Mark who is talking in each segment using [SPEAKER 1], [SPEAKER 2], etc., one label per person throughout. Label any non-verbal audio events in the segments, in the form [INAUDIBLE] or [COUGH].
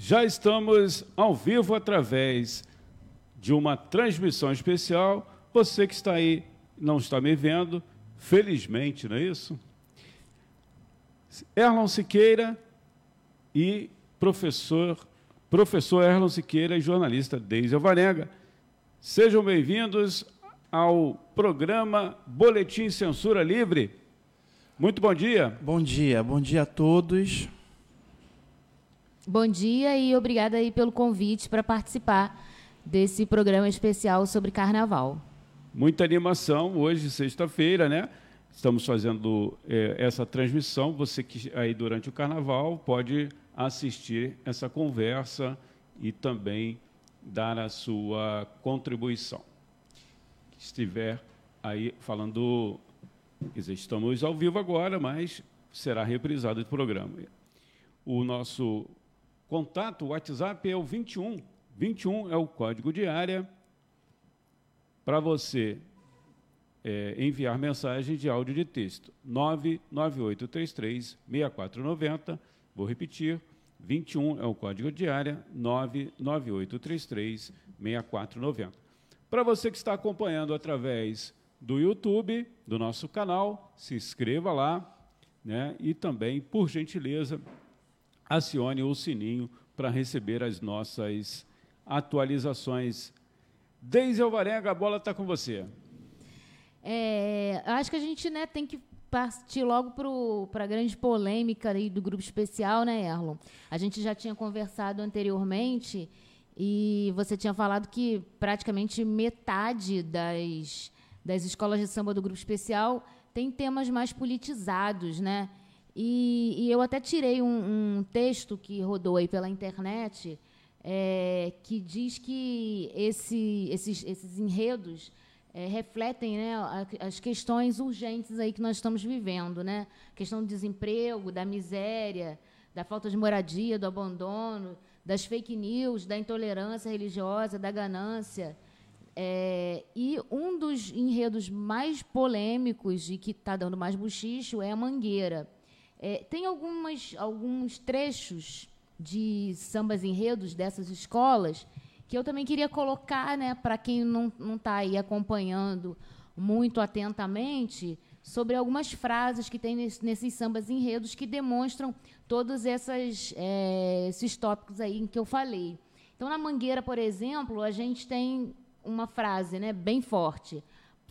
[SPEAKER 1] Já estamos ao vivo através de uma transmissão especial. Você que está aí não está me vendo, felizmente, não é isso? Erlon Siqueira e professor, professor Erlon Siqueira e jornalista Deise Alvarenga. Sejam bem-vindos ao programa Boletim Censura Livre. Muito bom dia.
[SPEAKER 2] Bom dia, bom dia a todos.
[SPEAKER 3] Bom dia e obrigada aí pelo convite para participar desse programa especial sobre carnaval.
[SPEAKER 1] Muita animação hoje, sexta-feira, né? Estamos fazendo é, essa transmissão. Você que aí durante o carnaval pode assistir essa conversa e também dar a sua contribuição. Estiver aí falando, quer dizer, estamos ao vivo agora, mas será reprisado o programa. O nosso contato, WhatsApp é o 21. 21 é o código de área para você é, enviar mensagem de áudio de texto. 99833 6490. Vou repetir, 21 é o código de área, 99833 6490. Para você que está acompanhando através do YouTube, do nosso canal, se inscreva lá, né? E também, por gentileza, acione o sininho para receber as nossas atualizações. Deise Alvarenga, a bola está com você.
[SPEAKER 3] É, acho que a gente né, tem que partir logo para a grande polêmica aí do grupo especial, né, Erlon? A gente já tinha conversado anteriormente e você tinha falado que praticamente metade das, das escolas de samba do grupo especial tem temas mais politizados, né? E, e eu até tirei um, um, texto que rodou aí pela internet é, que diz que esse, esses, esses enredos é, refletem né, as questões urgentes aí que nós estamos vivendo, né? A questão do desemprego, da miséria, da falta de moradia, do abandono, das fake news, da intolerância religiosa, da ganância. É, e um dos enredos mais polêmicos e que está dando mais buchicho é a Mangueira. É, tem algumas, alguns trechos de sambas enredos dessas escolas que eu também queria colocar, né, para quem não está aí acompanhando muito atentamente, sobre algumas frases que tem nesse, nesses sambas enredos que demonstram todos essas, é, esses tópicos aí em que eu falei. Então, na Mangueira, por exemplo, a gente tem uma frase né, bem forte.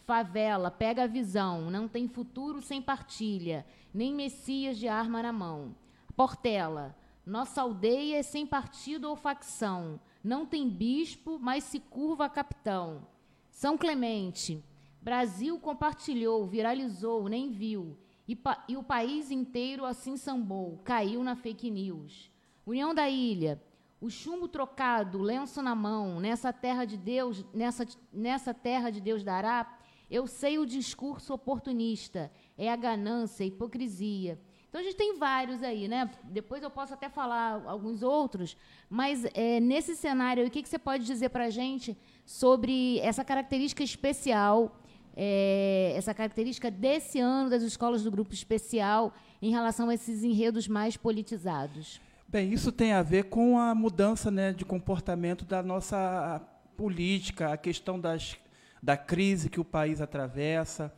[SPEAKER 3] Favela, pega a visão, não tem futuro sem partilha, nem messias de arma na mão. Portela, nossa aldeia é sem partido ou facção, não tem bispo, mas se curva a capitão. São Clemente, Brasil compartilhou, viralizou, nem viu. E, e, o país inteiro assim sambou, caiu na fake news. União da Ilha, o chumbo trocado, lenço na mão, nessa terra de Deus, nessa, nessa terra de Deus dará, eu sei o discurso oportunista, é a ganância, a hipocrisia. Então a gente tem vários aí, né? Depois eu posso até falar alguns outros, mas é, nesse cenário, o que, que você pode dizer para a gente sobre essa característica especial, é, essa característica desse ano das escolas do grupo especial em relação a esses enredos mais politizados?
[SPEAKER 2] Bem, isso tem a ver com a mudança né, de comportamento da nossa política, a questão das, da crise que o país atravessa,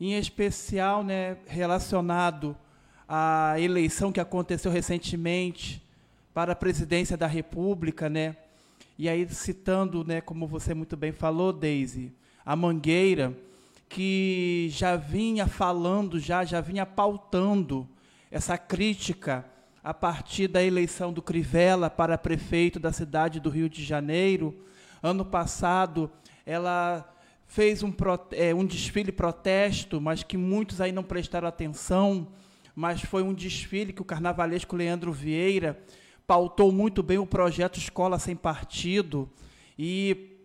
[SPEAKER 2] em especial né, relacionado a eleição que aconteceu recentemente para a presidência da República, né? E aí citando, né, como você muito bem falou, Daisy, a Mangueira, que já vinha falando, já já vinha pautando essa crítica a partir da eleição do Crivella para prefeito da cidade do Rio de Janeiro. Ano passado, ela fez um, é, um desfile protesto, mas que muitos aí não prestaram atenção mas foi um desfile que o carnavalesco Leandro Vieira pautou muito bem o projeto Escola Sem Partido e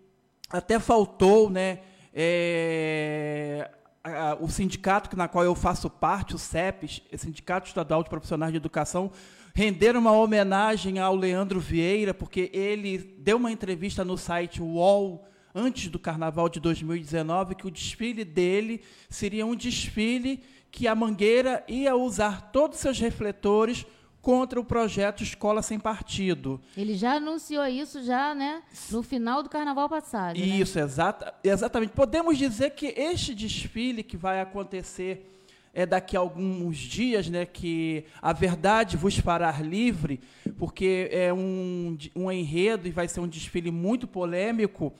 [SPEAKER 2] até faltou, né, é, a, o sindicato na qual eu faço parte, o CEPES, Sindicato Estadual de Profissionais de Educação, render uma homenagem ao Leandro Vieira, porque ele deu uma entrevista no site UOL antes do Carnaval de 2019 que o desfile dele seria um desfile que a Mangueira ia usar todos os seus refletores contra o projeto Escola Sem Partido.
[SPEAKER 3] Ele já anunciou isso já, né, no final do carnaval passado.
[SPEAKER 2] Né? Isso,
[SPEAKER 3] né?
[SPEAKER 2] exata, exatamente. Podemos dizer que este desfile que vai acontecer é daqui a alguns dias, né, que a verdade vos fará livre, porque é um, um enredo e vai ser um desfile muito polêmico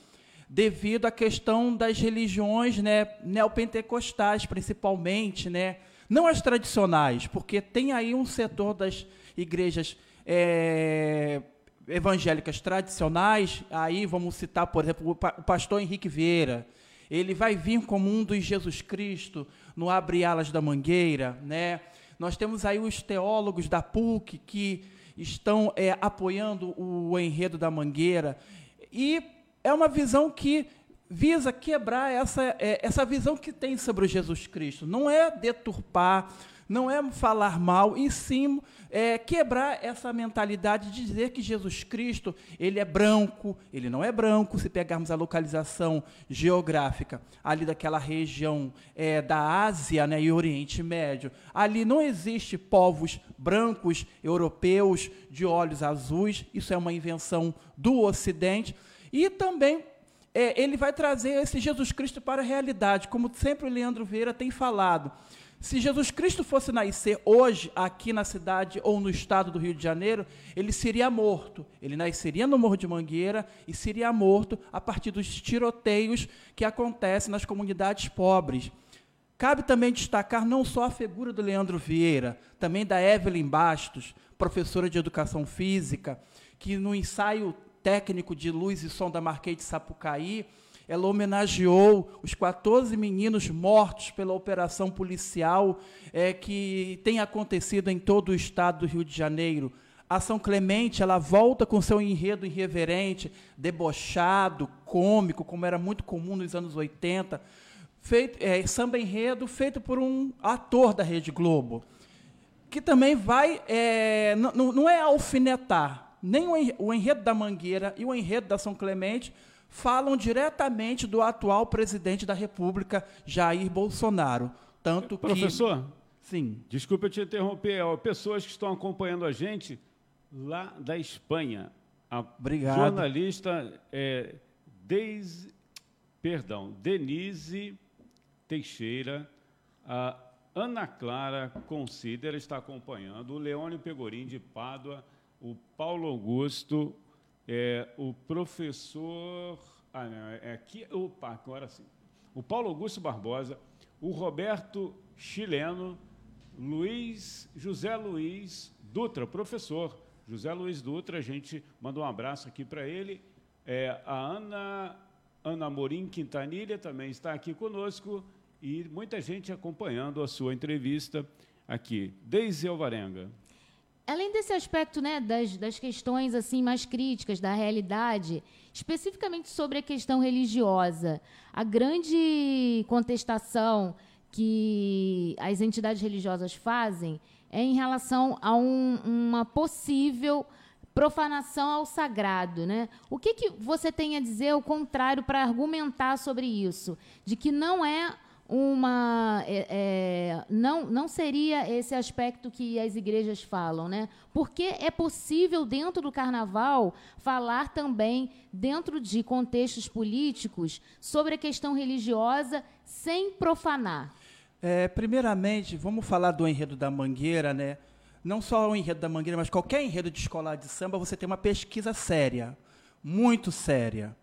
[SPEAKER 2] devido à questão das religiões, né, neopentecostais, principalmente, né, não as tradicionais, porque tem aí um setor das igrejas é, evangélicas tradicionais, aí vamos citar, por exemplo, o pastor Henrique Vieira, ele vai vir como um dos Jesus Cristo no Abre Alas da Mangueira, né? Nós temos aí os teólogos da PUC que estão é, apoiando o enredo da Mangueira e é uma visão que visa quebrar essa, é, essa visão que tem sobre Jesus Cristo. Não é deturpar, não é falar mal, e sim é, quebrar essa mentalidade de dizer que Jesus Cristo ele é branco, ele não é branco, se pegarmos a localização geográfica ali daquela região é, da Ásia né, e Oriente Médio, ali não existe povos brancos europeus de olhos azuis, isso é uma invenção do Ocidente, e também é, ele vai trazer esse Jesus Cristo para a realidade, como sempre o Leandro Vieira tem falado. Se Jesus Cristo fosse nascer hoje aqui na cidade ou no estado do Rio de Janeiro, ele seria morto. Ele nasceria no Morro de Mangueira e seria morto a partir dos tiroteios que acontecem nas comunidades pobres. Cabe também destacar não só a figura do Leandro Vieira, também da Evelyn Bastos, professora de educação física, que no ensaio técnico de luz e som da Marquês de Sapucaí, ela homenageou os 14 meninos mortos pela operação policial é, que tem acontecido em todo o estado do Rio de Janeiro. A São Clemente, ela volta com seu enredo irreverente, debochado, cômico, como era muito comum nos anos 80, feito, é, samba enredo feito por um ator da Rede Globo, que também vai, é, não é alfinetar, nem o enredo da Mangueira e o enredo da São Clemente falam diretamente do atual presidente da República, Jair Bolsonaro. Tanto
[SPEAKER 1] que. Professor?
[SPEAKER 2] Sim.
[SPEAKER 1] Desculpa te interromper. Pessoas que estão acompanhando a gente lá da Espanha. A
[SPEAKER 2] Obrigado.
[SPEAKER 1] jornalista é, Deise, perdão, Denise Teixeira, a Ana Clara Considera está acompanhando, o Leônio Pegorim de Pádua o Paulo Augusto, é, o professor. Ah, não, é aqui. Opa, agora sim. O Paulo Augusto Barbosa, o Roberto Chileno, Luiz, José Luiz Dutra, professor. José Luiz Dutra, a gente manda um abraço aqui para ele. É, a Ana, Ana Morim Quintanilha também está aqui conosco e muita gente acompanhando a sua entrevista aqui. Deise Alvarenga
[SPEAKER 3] além desse aspecto né, das, das questões assim mais críticas da realidade, especificamente sobre a questão religiosa, a grande contestação que as entidades religiosas fazem é em relação a um, uma possível profanação ao sagrado, né? O que, que você tem a dizer ao contrário para argumentar sobre isso, de que não é uma é, é, não não seria esse aspecto que as igrejas falam, né? Porque é possível dentro do carnaval falar também dentro de contextos políticos sobre a questão religiosa sem profanar.
[SPEAKER 2] É, primeiramente, vamos falar do enredo da Mangueira, né? Não só o enredo da Mangueira, mas qualquer enredo de escolar de samba, você tem uma pesquisa séria, muito séria.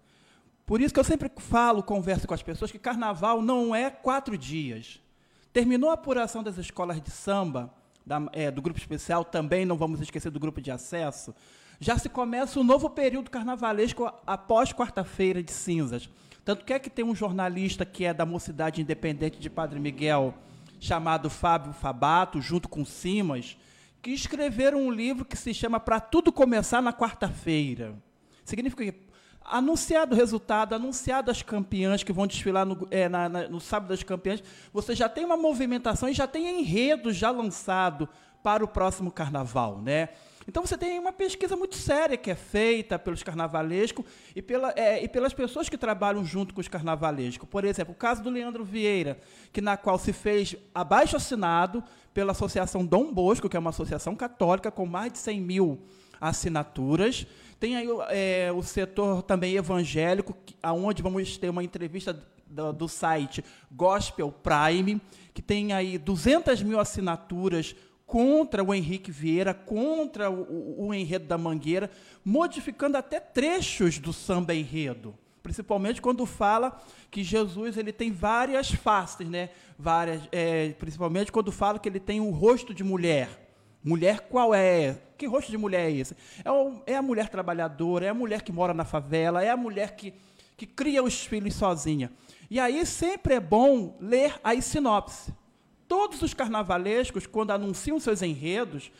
[SPEAKER 2] Por isso que eu sempre falo, converso com as pessoas, que carnaval não é quatro dias. Terminou a apuração das escolas de samba, da, é, do grupo especial, também não vamos esquecer do grupo de acesso, já se começa o um novo período carnavalesco após quarta-feira de cinzas. Tanto que é que tem um jornalista que é da Mocidade Independente de Padre Miguel, chamado Fábio Fabato, junto com Simas, que escreveram um livro que se chama Para Tudo Começar na Quarta-feira. Significa que anunciado o resultado, anunciado as campeãs que vão desfilar no, é, na, na, no sábado das campeãs, você já tem uma movimentação e já tem enredo já lançado para o próximo carnaval, né? Então você tem uma pesquisa muito séria que é feita pelos carnavalescos e, pela, é, e pelas pessoas que trabalham junto com os carnavalescos. Por exemplo, o caso do Leandro Vieira, que na qual se fez abaixo assinado pela Associação Dom Bosco, que é uma associação católica com mais de 100 mil assinaturas. Tem aí é, o setor também evangélico, aonde vamos ter uma entrevista do, do, site Gospel Prime, que tem aí 200 mil assinaturas contra o Henrique Vieira, contra o, o, enredo da Mangueira, modificando até trechos do samba enredo principalmente quando fala que Jesus ele tem várias faces, né? Várias, é, principalmente quando fala que ele tem o rosto de mulher. Mulher qual é? Que rosto de mulher é esse? É, o, é a mulher trabalhadora, é a mulher que mora na favela, é a mulher que, que cria os filhos sozinha. E aí sempre é bom ler a sinopse. Todos os carnavalescos, quando anunciam seus enredos,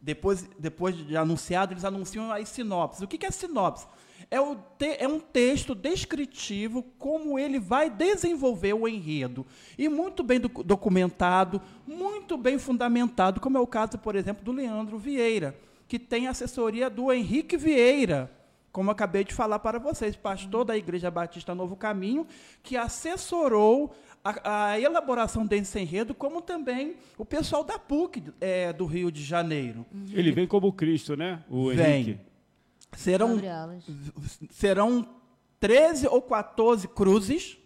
[SPEAKER 2] depois, depois de anunciado, eles anunciam as sinopses. O que é sinopse? É, o te, é um texto descritivo como ele vai desenvolver o enredo. E muito bem do, documentado, muito bem fundamentado, como é o caso, por exemplo, do Leandro Vieira, que tem assessoria do Henrique Vieira, como acabei de falar para vocês, pastor da Igreja Batista Novo Caminho, que assessorou a, a, elaboração desse enredo, como também o pessoal da PUC é, do Rio de Janeiro.
[SPEAKER 1] Ele vem como Cristo, né?
[SPEAKER 2] O vem. Henrique. Serão, serão 13 ou 14 cruzes,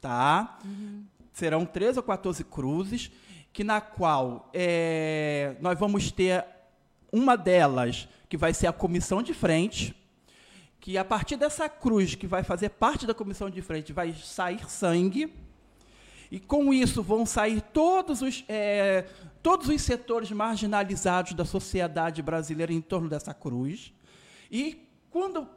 [SPEAKER 2] tá? Uhum. Serão 13 ou 14 cruzes, que na qual é, nós vamos ter uma delas que vai ser a comissão de frente, que a partir dessa cruz que vai fazer parte da comissão de frente vai sair sangue e com isso vão sair todos os, é, todos os setores marginalizados da sociedade brasileira em torno dessa cruz. E quando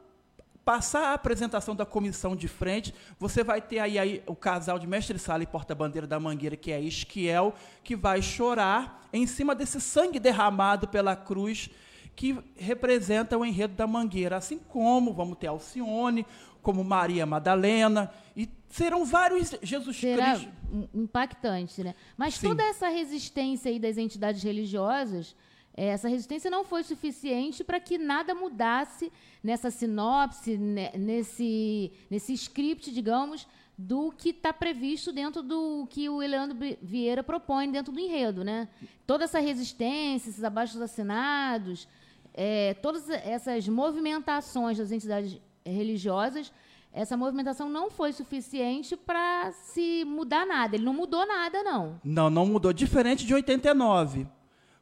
[SPEAKER 2] passar a apresentação da comissão de frente, você vai ter aí, aí o casal de mestre sala e porta-bandeira da Mangueira, que é Esquiel, que vai chorar em cima desse sangue derramado pela cruz que representa o enredo da Mangueira, assim como vamos ter Alcione, como Maria Madalena, e serão vários Jesus
[SPEAKER 3] Será Cristo. impactante, né? Mas Sim. toda essa resistência aí das entidades religiosas, essa resistência não foi suficiente para que nada mudasse nessa sinopse, nesse, nesse script, digamos, do que está previsto dentro do que o Eleandro Vieira propõe dentro do enredo, né? Toda essa resistência, esses abaixos assinados, é, todas essas movimentações das entidades religiosas, essa movimentação não foi suficiente para se mudar nada. Ele não mudou nada, não.
[SPEAKER 2] Não, não mudou. Diferente de 89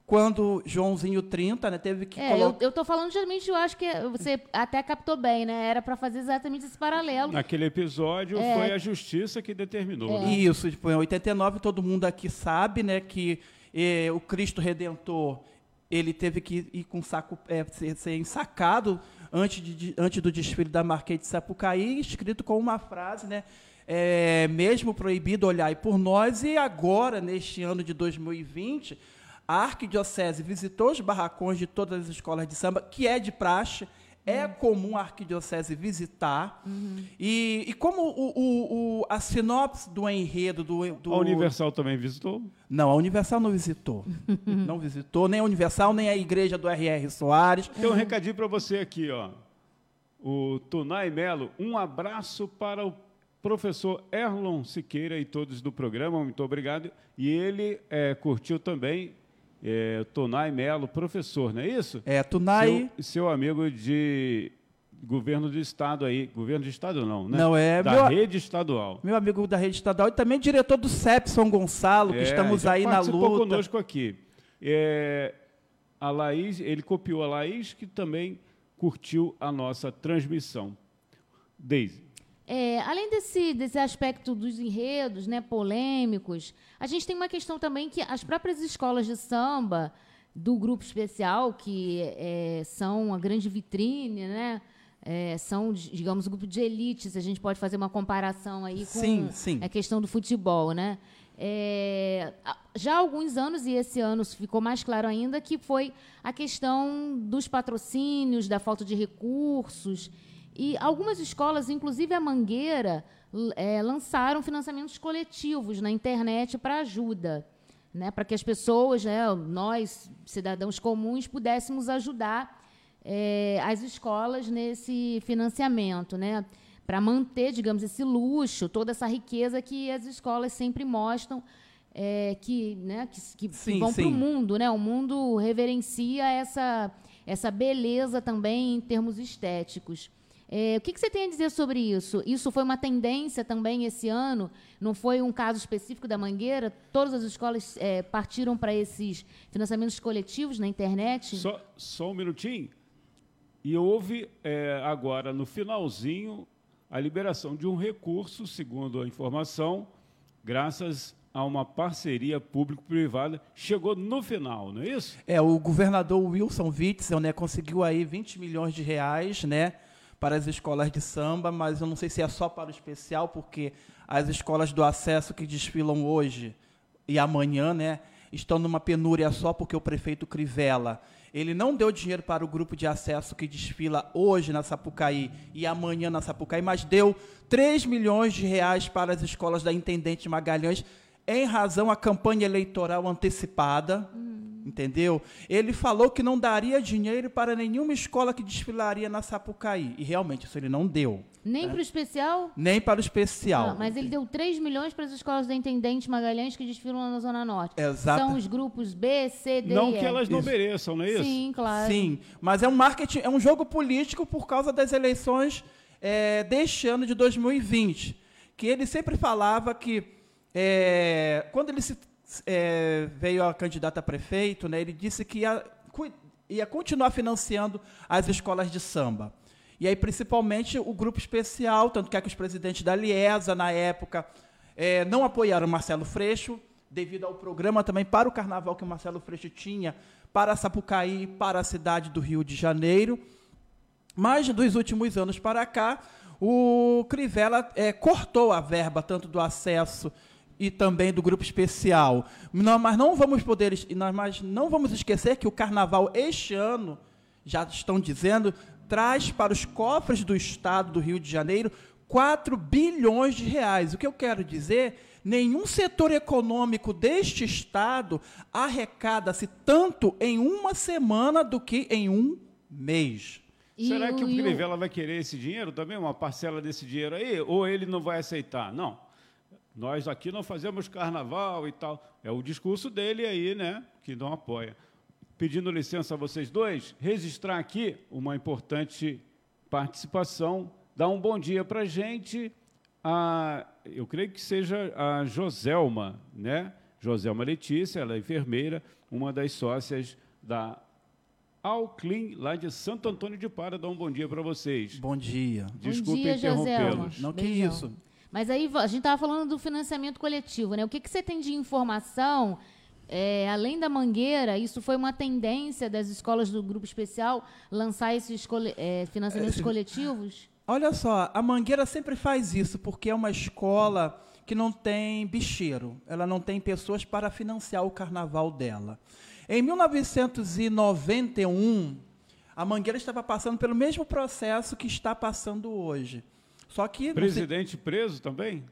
[SPEAKER 2] quando Joãozinho 30, né, teve que
[SPEAKER 3] é, colocar... eu, estou falando justamente, eu acho que você até captou bem, né? Era para fazer exatamente esse paralelo.
[SPEAKER 1] Naquele episódio é. foi a justiça que determinou. É.
[SPEAKER 2] Né? Isso, tipo, em 89 todo mundo aqui sabe, né, que eh, o Cristo Redentor ele teve que ir com saco é, ser, ser ensacado antes, de, antes do desfile da Marquês de Sapucaí, escrito com uma frase, né? É, mesmo proibido olhar por nós, e agora, neste ano de 2020, a Arquidiocese visitou os barracões de todas as escolas de samba, que é de praxe, é uhum. comum a arquidiocese visitar. Uhum. E, e como o, o, o, a sinopse do enredo do, do,
[SPEAKER 1] A Universal também visitou?
[SPEAKER 2] Não, a Universal não visitou. [LAUGHS] não visitou, nem a Universal, nem a igreja do R.R. Soares.
[SPEAKER 1] Tem um recadinho para você aqui, ó. O Tunai Melo, um abraço para o professor Erlon Siqueira e todos do programa, muito obrigado. E ele é, curtiu também é, Tonai Melo, professor, não é isso?
[SPEAKER 2] É, Tonai.
[SPEAKER 1] Seu, seu amigo de governo do estado aí, governo de estado não, né?
[SPEAKER 2] Não é
[SPEAKER 1] da
[SPEAKER 2] meu,
[SPEAKER 1] rede estadual.
[SPEAKER 2] Meu amigo da rede estadual e também diretor do CEP São Gonçalo, que é, estamos aí na luta.
[SPEAKER 1] conosco aqui. É, a Laís, ele copiou a Laís, que também curtiu a nossa transmissão. Deise.
[SPEAKER 3] É, além desse, desse aspecto dos enredos né, polêmicos, a gente tem uma questão também que as próprias escolas de samba do grupo especial, que é, são a grande vitrine, né? É, são, digamos, o grupo de elite, se a gente pode fazer uma comparação aí com
[SPEAKER 2] sim, sim.
[SPEAKER 3] a questão do futebol, né? É, já há alguns anos, e esse ano ficou mais claro ainda, que foi a questão dos patrocínios, da falta de recursos e algumas escolas, inclusive a Mangueira, é, lançaram financiamentos coletivos na internet para ajuda. né, para que as pessoas, né, nós, cidadãos comuns, pudéssemos ajudar é, as escolas nesse financiamento, né, para manter, digamos, esse luxo, toda essa riqueza que as escolas sempre mostram é, que, né, que, que, sim, que vão para o mundo. Né, o mundo reverencia essa, essa beleza também em termos estéticos. É, o que, que, você tem a dizer sobre isso? Isso foi uma tendência também esse ano? Não foi um caso específico da Mangueira? Todas as escolas é, partiram para esses financiamentos coletivos na internet?
[SPEAKER 1] Só, só um minutinho. E houve é, agora, no finalzinho, a liberação de um recurso, segundo a informação, graças a uma parceria público-privada. Chegou no final, não é isso?
[SPEAKER 2] É, o governador Wilson Witzel né, conseguiu aí 20 milhões de reais, né? Para as escolas de samba, mas eu não sei se é só para o especial, porque as escolas do acesso que desfilam hoje e amanhã, né, estão numa penúria só porque o prefeito Crivella, ele não deu dinheiro para o grupo de acesso que desfila hoje na Sapucaí e amanhã na Sapucaí, mas deu 3 milhões de reais para as escolas da Intendente Magalhães em razão à campanha eleitoral antecipada. Hum entendeu? Ele falou que não daria dinheiro para nenhuma escola que desfilaria na Sapucaí. E realmente isso ele não deu.
[SPEAKER 3] Nem né? para o especial?
[SPEAKER 2] Nem para o especial. Ah,
[SPEAKER 3] mas ele deu 3 milhões para as escolas da Intendente Magalhães que desfilam na Zona Norte.
[SPEAKER 2] Exato.
[SPEAKER 3] São os grupos B, C, D
[SPEAKER 1] Não
[SPEAKER 3] e
[SPEAKER 1] que elas não isso. mereçam, não é isso?
[SPEAKER 3] Sim, claro.
[SPEAKER 2] Sim, mas é um marketing, é um jogo político por causa das eleições é, deste ano de 2020. Que ele sempre falava que é, quando ele se é, veio a candidata a prefeito, né, ele disse que ia, ia continuar financiando as escolas de samba. E aí, principalmente, o grupo especial, tanto que, é que os presidentes da Liesa, na época, é, não apoiaram Marcelo Freixo, devido ao programa também para o carnaval que o Marcelo Freixo tinha para Sapucaí, para a cidade do Rio de Janeiro. Mas, dos últimos anos para cá, o Crivella é, cortou a verba tanto do acesso e também do grupo especial. Não, mas não vamos poder, mas não vamos esquecer que o carnaval este ano, já estão dizendo, traz para os cofres do estado do Rio de Janeiro 4 bilhões de reais. O que eu quero dizer, nenhum setor econômico deste estado arrecada-se tanto em uma semana do que em um mês.
[SPEAKER 1] Será que o Crivella vai querer esse dinheiro também, uma parcela desse dinheiro aí, ou ele não vai aceitar? Não. Nós aqui não fazemos carnaval e tal. É o discurso dele aí, né, que não apoia. Pedindo licença a vocês dois, registrar aqui uma importante participação, dar um bom dia para a gente. A, eu creio que seja a Joselma, né? Joselma Letícia, ela é enfermeira, uma das sócias da Alclin, lá de Santo Antônio de Para. Dá um bom dia para vocês.
[SPEAKER 2] Bom dia.
[SPEAKER 3] Desculpe interrompê-los.
[SPEAKER 2] Não, que isso.
[SPEAKER 3] Mas aí a gente estava falando do financiamento coletivo, né? O que, que você tem de informação? É, além da mangueira, isso foi uma tendência das escolas do grupo especial lançar esses é, financiamentos é, coletivos?
[SPEAKER 2] Olha só, a mangueira sempre faz isso, porque é uma escola que não tem bicheiro, ela não tem pessoas para financiar o carnaval dela. Em 1991, a Mangueira estava passando pelo mesmo processo que está passando hoje. Só que.
[SPEAKER 1] Presidente sei... preso também?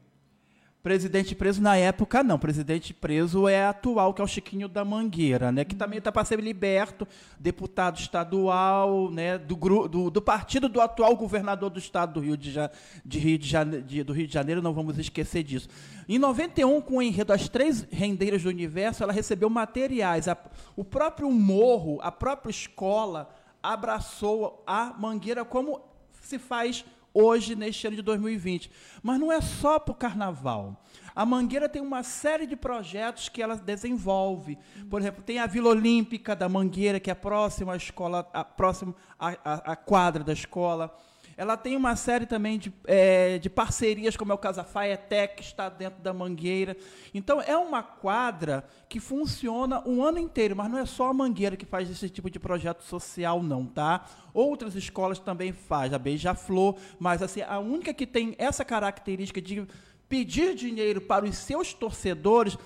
[SPEAKER 2] Presidente preso na época, não. Presidente preso é atual, que é o Chiquinho da Mangueira, né? Que também está para ser liberto, deputado estadual, né? Do, do, do, partido do atual governador do estado do Rio de, ja, de Rio de, Jane, de, do Rio de Janeiro, não vamos esquecer disso. Em 91, com o enredo As Três Rendeiras do Universo, ela recebeu materiais. A, o próprio morro, a própria escola abraçou a Mangueira como se faz hoje, neste ano de 2020. Mas não é só para o carnaval. A Mangueira tem uma série de projetos que ela desenvolve. Por exemplo, tem a Vila Olímpica da Mangueira, que é próxima à escola, a, próxima à, à, à quadra da escola. Ela tem uma série também de, é, de parcerias, como é o caso da Faetec, que está dentro da Mangueira. Então, é uma quadra que funciona um ano inteiro, mas não é só a Mangueira que faz esse tipo de projeto social, não, tá? Outras escolas também fazem, a Beija-Flor, mas assim, a única que tem essa característica de pedir dinheiro para os seus torcedores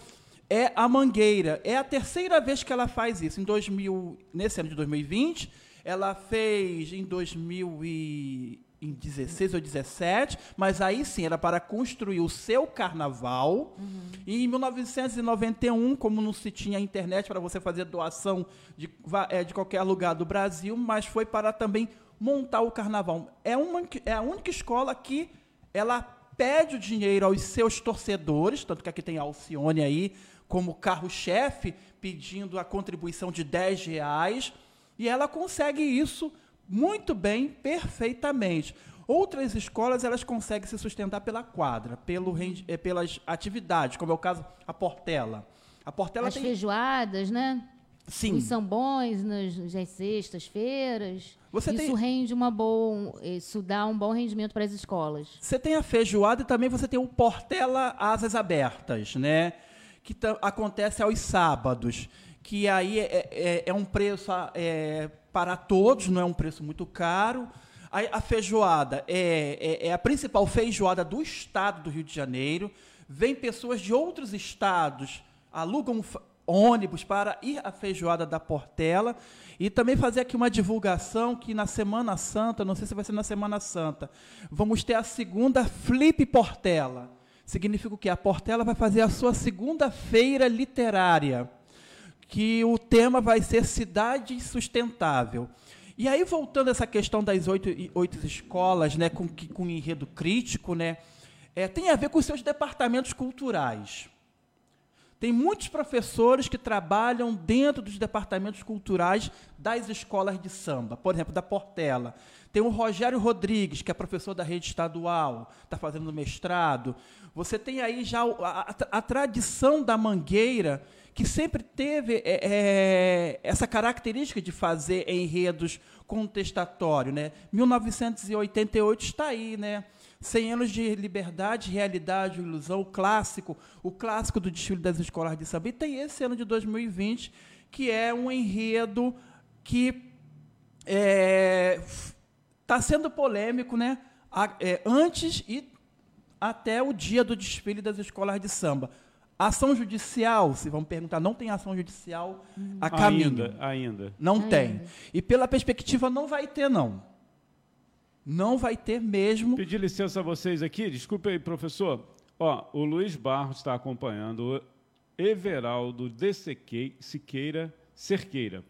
[SPEAKER 2] é a Mangueira. É a terceira vez que ela faz isso. Em 2000, nesse ano de 2020, ela fez em 2000 e em 16 ou 17, mas aí sim era para construir o seu carnaval. Uhum. E em 1991, como não se tinha internet para você fazer doação de, é, de qualquer lugar do Brasil, mas foi para também montar o carnaval. É, uma, é a única escola que ela pede o dinheiro aos seus torcedores, tanto que aqui tem a Alcione aí como carro-chefe, pedindo a contribuição de 10 reais, e ela consegue isso muito bem, perfeitamente. Outras escolas elas conseguem se sustentar pela quadra, pelo, eh, pelas atividades, como é o caso a Portela. A Portela
[SPEAKER 3] As
[SPEAKER 2] tem...
[SPEAKER 3] feijoadas, né?
[SPEAKER 2] Sim.
[SPEAKER 3] Os sambões nas, nas sextas-feiras.
[SPEAKER 2] Você
[SPEAKER 3] isso
[SPEAKER 2] tem...
[SPEAKER 3] rende uma boa, isso dá um bom rendimento para as escolas.
[SPEAKER 2] Você tem a feijoada e também você tem o Portela Asas Abertas, né? Que acontece aos sábados, que aí é, é, é um preço é, para todos, não é um preço muito caro. A, a feijoada é, é, é, a principal feijoada do estado do Rio de Janeiro. Vem pessoas de outros estados, alugam ônibus para ir à feijoada da Portela. E também fazer aqui uma divulgação que na Semana Santa, não sei se vai ser na Semana Santa, vamos ter a segunda Flip Portela. Significa o quê? A Portela vai fazer a sua segunda feira literária que o tema vai ser cidade sustentável. E aí, voltando a essa questão das oito, oito escolas, né, com, com enredo crítico, né, é, tem a ver com os seus departamentos culturais. Tem muitos professores que trabalham dentro dos departamentos culturais das escolas de samba, por exemplo, da Portela. Tem o Rogério Rodrigues, que é professor da rede estadual, está fazendo mestrado. Você tem aí já a, a, a tradição da Mangueira, que sempre teve é, é, essa característica de fazer enredos contestatórios. Né? 1988 está aí, né? 100 anos de liberdade, realidade, ilusão, o clássico, o clássico do desfile das escolas de samba. E tem esse ano de 2020, que é um enredo que está é, tá sendo polêmico né? A, é, antes e até o dia do desfile das escolas de samba. Ação judicial, se vão perguntar, não tem ação judicial a caminho.
[SPEAKER 1] Ainda, ainda.
[SPEAKER 2] Não
[SPEAKER 3] ainda.
[SPEAKER 2] tem. E pela perspectiva não vai ter, não. Não vai ter mesmo.
[SPEAKER 1] Pedir licença a vocês aqui, desculpe aí, professor. Ó, o Luiz Barros está acompanhando o Everaldo de Siqueira Cerqueira.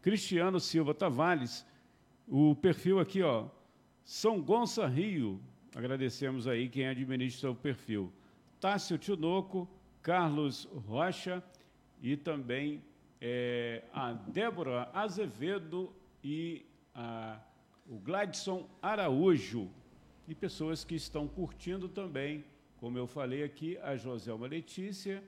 [SPEAKER 1] Cristiano Silva Tavares, o perfil aqui, ó, São Gonça Rio. Agradecemos aí quem administra o perfil. Tássio Tinoco, Carlos Rocha e também é, a Débora Azevedo e a, o Gladson Araújo. E pessoas que estão curtindo também, como eu falei aqui, a Joselma Letícia,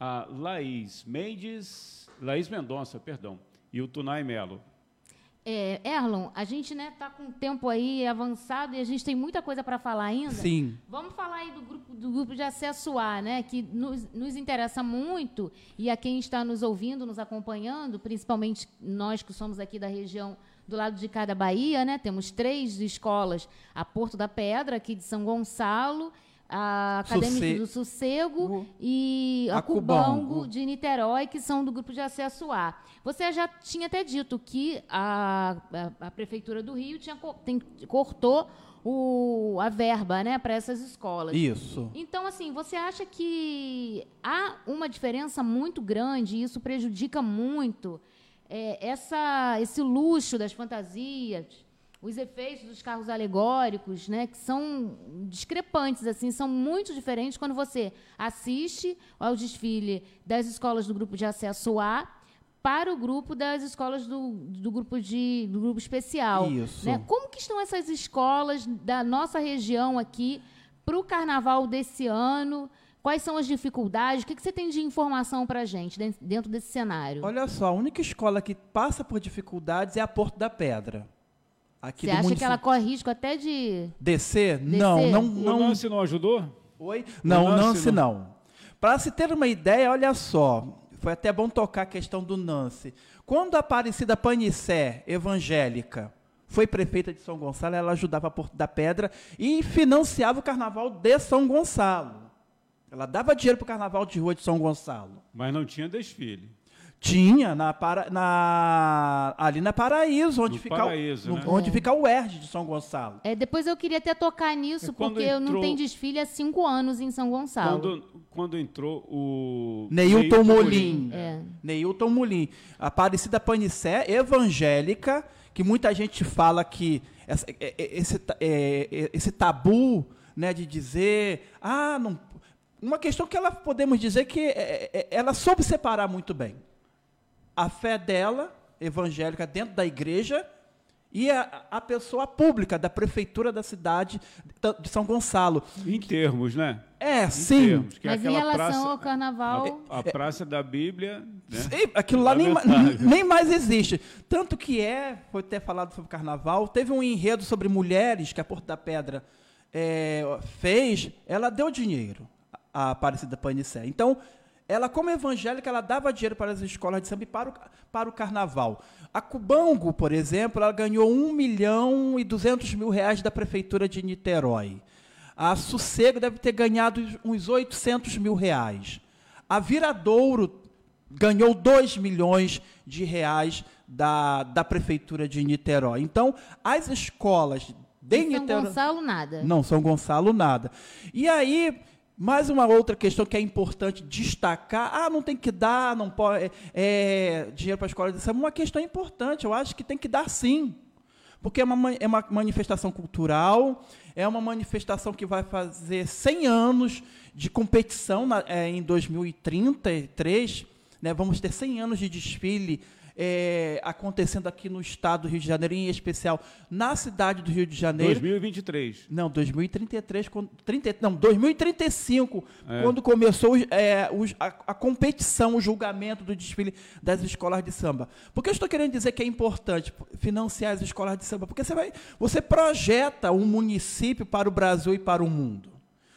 [SPEAKER 1] a Laís Mendes, Laís Mendonça, perdão, e o Tunai Melo.
[SPEAKER 3] É, Erlon, a gente né tá com o tempo aí avançado e a gente tem muita coisa para falar ainda.
[SPEAKER 2] Sim.
[SPEAKER 3] Vamos falar aí do grupo do grupo de acesso A, né, que nos, nos interessa muito e a quem está nos ouvindo, nos acompanhando, principalmente nós que somos aqui da região do lado de cada Bahia, né? Temos três escolas: a Porto da Pedra, aqui de São Gonçalo, a Acadêmica do Sossego uhum. e a, a Cubango, Cubango de Niterói, que são do grupo de acesso A. Você já tinha até dito que a, a, a Prefeitura do Rio tinha, tem, cortou o, a verba né, para essas escolas.
[SPEAKER 2] Isso.
[SPEAKER 3] Então, assim, você acha que há uma diferença muito grande e isso prejudica muito é, essa, esse luxo das fantasias? Os efeitos dos carros alegóricos, né, que são discrepantes, assim, são muito diferentes quando você assiste ao desfile das escolas do grupo de acesso A para o grupo das escolas do, do grupo de do grupo especial.
[SPEAKER 2] Isso.
[SPEAKER 3] Né? Como que estão essas escolas da nossa região aqui para o carnaval desse ano? Quais são as dificuldades? O que, que você tem de informação para a gente dentro desse cenário?
[SPEAKER 2] Olha só, a única escola que passa por dificuldades é a Porto da Pedra.
[SPEAKER 3] Aqui Você acha município... que ela corre risco até de
[SPEAKER 2] descer? descer? Não, não, não.
[SPEAKER 1] O Nance não ajudou?
[SPEAKER 2] Oi? Não, o Nance, não. não. Para se ter uma ideia, olha só, foi até bom tocar a questão do Nance. Quando a Aparecida Panicé, evangélica, foi prefeita de São Gonçalo, ela ajudava a Porto da Pedra e financiava o carnaval de São Gonçalo. Ela dava dinheiro para o carnaval de rua de São Gonçalo.
[SPEAKER 1] Mas não tinha desfile.
[SPEAKER 2] Tinha, na, para, na, ali na Paraíso, onde,
[SPEAKER 1] No
[SPEAKER 2] fica,
[SPEAKER 1] Paraíso,
[SPEAKER 2] o,
[SPEAKER 1] né?
[SPEAKER 2] onde
[SPEAKER 3] É.
[SPEAKER 2] fica o ERD de São Gonçalo.
[SPEAKER 3] É, depois eu queria até tocar nisso, porque não
[SPEAKER 1] entrou-
[SPEAKER 3] tem desfile há cinco anos em São Gonçalo.
[SPEAKER 1] Quando, quando entrou o.
[SPEAKER 2] Neilton Molim.
[SPEAKER 3] É.
[SPEAKER 2] Neilton Molim. Aparecida Panicé, evangélica, que muita gente fala que essa- é- é- esse, é- é- esse tabu né, de dizer. Ah, não. Uma questão que ela podemos dizer que é- é- ela soube separar muito bem. A fé dela, evangélica, dentro da igreja, e a, a pessoa pública da prefeitura da cidade de São Gonçalo.
[SPEAKER 1] Em termos, né?
[SPEAKER 2] É,
[SPEAKER 1] Em
[SPEAKER 2] sim.
[SPEAKER 1] termos, que é
[SPEAKER 3] Mas em
[SPEAKER 1] aquela
[SPEAKER 3] relação
[SPEAKER 1] praça,
[SPEAKER 3] ao carnaval,
[SPEAKER 1] A, a praça da Bíblia. Né?
[SPEAKER 2] Sim, aquilo lá nem, nem mais existe. Tanto que é, foi ter falado sobre carnaval, teve um enredo sobre mulheres que a Porto da Pedra é, fez, ela deu dinheiro, a Aparecida Panicé. Então, ela, como evangélica, ela dava dinheiro para as escolas de samba e para o, para o carnaval. A Cubango, por exemplo, ela ganhou 1 milhão e 200 mil reais da Prefeitura de Niterói. A Sossego deve ter ganhado uns 800 mil reais. A Viradouro ganhou 2 milhões de reais da, da Prefeitura de Niterói. Então, as escolas de
[SPEAKER 3] em São
[SPEAKER 2] Niterói.
[SPEAKER 3] Gonçalo, nada.
[SPEAKER 2] Não, São Gonçalo nada. E aí, mais uma outra questão que é importante destacar: ah, não tem que dar, não pode, é, dinheiro para a escola de samba. Uma questão importante, eu acho que tem que dar sim. Porque é uma, ma- é uma manifestação cultural, é uma manifestação que vai fazer 100 anos de competição na- é, em 2033. Né, vamos ter 100 anos de desfile é, acontecendo aqui no estado do Rio de Janeiro, em especial na cidade do Rio de Janeiro.
[SPEAKER 1] 2023.
[SPEAKER 2] Não, 2033, quando, 30, não, 2035,
[SPEAKER 1] É.
[SPEAKER 2] quando começou é, os- a, a competição, o julgamento do desfile das escolas de samba. Por que eu estou querendo dizer que é importante financiar as escolas de samba? Porque você, vai, você projeta um município para o Brasil e para o mundo.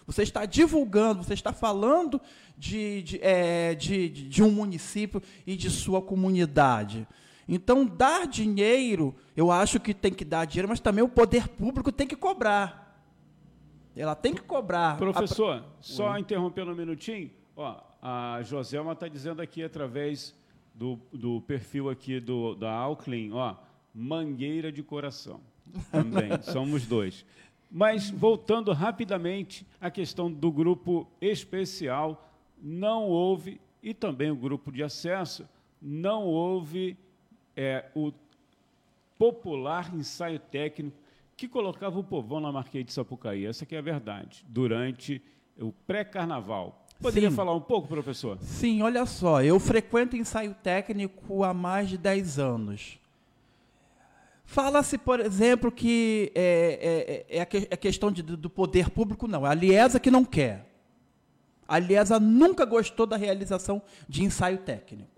[SPEAKER 2] Você está divulgando, você está falando de, de, é, de, de- um município e de sua comunidade. Então, dar dinheiro, eu acho que tem que dar dinheiro, mas também o poder público tem que cobrar. Ela tem que cobrar.
[SPEAKER 1] Professor, só interrompendo um minutinho, ó, a Joselma está dizendo aqui através do, do perfil aqui do, da Alclin, ó, mangueira de coração. Também, [LAUGHS] somos dois. Mas voltando rapidamente à questão do grupo especial, não houve, e também o grupo de acesso, não houve é, o popular ensaio técnico que colocava o povão na Marquês de Sapucaí. Essa que é a verdade, durante o pré-carnaval. Poderia
[SPEAKER 2] Sim.
[SPEAKER 1] falar um pouco, professor?
[SPEAKER 2] Sim, olha só, eu frequento ensaio técnico há mais de 10 anos. Fala-se, por exemplo, que é, é, é a, que- é questão de- do poder público, não. É a Liesa que não quer. A Liesa nunca gostou da realização de ensaio técnico.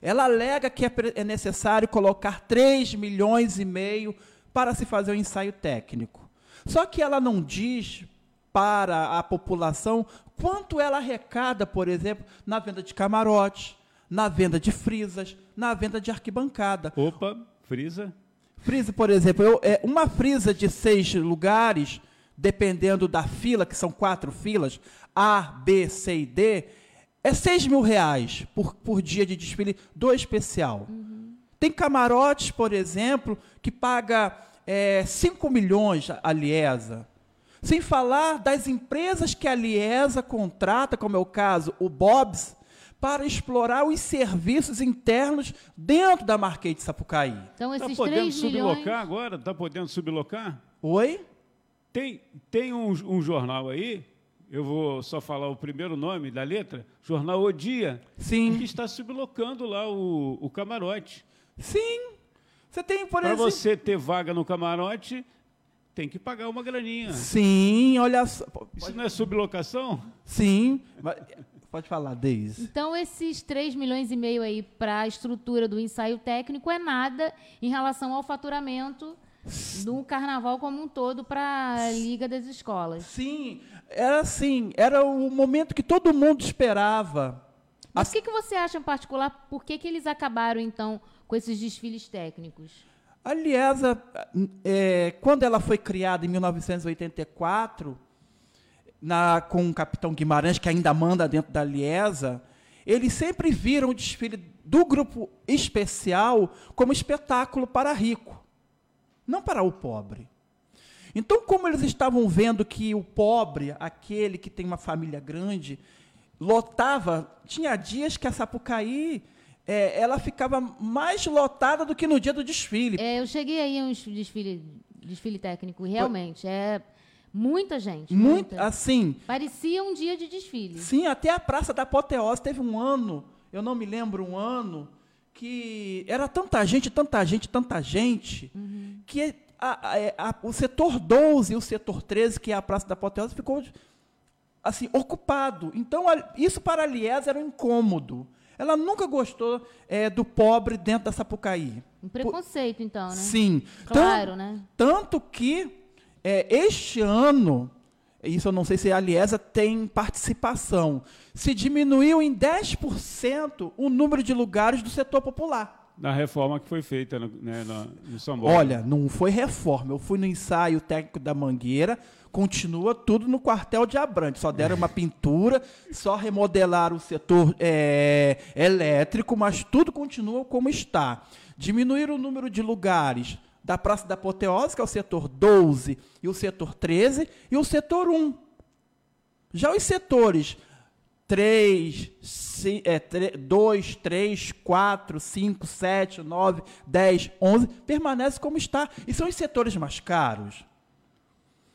[SPEAKER 2] Ela alega que é, é necessário colocar 3 milhões e meio para se fazer o ensaio técnico. Só que ela não diz para a população quanto ela arrecada, por exemplo, na venda de camarotes, na venda de frisas, na venda de arquibancada.
[SPEAKER 1] Opa, frisa.
[SPEAKER 2] Frisa, por exemplo, eu- é, uma frisa de seis lugares, dependendo da fila, que são quatro filas, A, B, C e D, é seis mil reais por, por dia de desfile do especial. Tem camarotes, por exemplo, que paga é, 5 milhões a Liesa. Sem falar das empresas que a Liesa contrata, como é o caso, o Bob's, para explorar os serviços internos dentro da Marquês de Sapucaí.
[SPEAKER 3] Então,
[SPEAKER 1] Está
[SPEAKER 3] esses
[SPEAKER 1] podendo
[SPEAKER 3] 3 milhões...
[SPEAKER 1] sublocar agora? Está podendo sublocar?
[SPEAKER 2] Oi?
[SPEAKER 1] Tem, tem um, um jornal aí, eu vou só falar o primeiro nome da letra, Jornal O Dia,
[SPEAKER 2] Sim.
[SPEAKER 1] que está sublocando lá o, o camarote.
[SPEAKER 2] Sim. Você tem, por
[SPEAKER 1] Para
[SPEAKER 2] exemplo.
[SPEAKER 1] você ter vaga no camarote, tem que pagar uma graninha.
[SPEAKER 2] Sim, olha só.
[SPEAKER 1] Isso não é sublocação?
[SPEAKER 2] Sim. Mas- Pode falar, Deise.
[SPEAKER 3] Então, esses 3 milhões e meio aí para a estrutura do ensaio técnico é nada em relação ao faturamento do carnaval como um todo para a Liga das Escolas.
[SPEAKER 2] Sim, era assim, era o momento que todo mundo esperava.
[SPEAKER 3] Mas o que, que você acha em particular? Por que, que eles acabaram, então, com esses desfiles técnicos?
[SPEAKER 2] A Liesa, é, quando ela foi criada em 1984, na- com o capitão Guimarães, que ainda manda dentro da Liesa, eles sempre viram o desfile do grupo especial como espetáculo para rico, não para o pobre. Então, como eles estavam vendo que o pobre, aquele que tem uma família grande, lotava, tinha dias que a Sapucaí é, ela ficava mais lotada do que no dia do desfile.
[SPEAKER 3] É, eu cheguei aí a um desfile, desfile técnico, realmente. É muita gente.
[SPEAKER 2] Muito,
[SPEAKER 3] muita.
[SPEAKER 2] assim.
[SPEAKER 3] Parecia um dia de desfile.
[SPEAKER 2] Sim, até a Praça da Apoteose teve um ano, eu não me lembro um ano, que era tanta gente, tanta gente, tanta gente, uhum. que a, a, a, o setor 12 e o setor 13, que é a Praça da Apoteose, ficou assim, ocupado. Então, isso para a Lies era um incômodo. Ela nunca gostou é, do pobre dentro da Sapucaí.
[SPEAKER 3] Um preconceito, então, né?
[SPEAKER 2] Sim.
[SPEAKER 3] Claro, né?
[SPEAKER 2] Tanto que é, este ano, isso eu não sei se a Liesa tem participação, se diminuiu em 10% o número de lugares do setor popular.
[SPEAKER 1] Na reforma que foi feita no, né, no, no São Paulo.
[SPEAKER 2] Olha, não foi reforma. Eu fui no ensaio técnico da Mangueira, continua tudo no quartel de Abrantes. Só deram uma [LAUGHS] pintura, só remodelaram o setor é, elétrico, mas tudo continua como está. Diminuíram o número de lugares da Praça da Apoteose, que é o setor 12, e o setor 13, e o setor 1. Já os setores 3, 2, 3, 4, 5, 7, 9, 10, 11, permanece como está. E são os setores mais caros.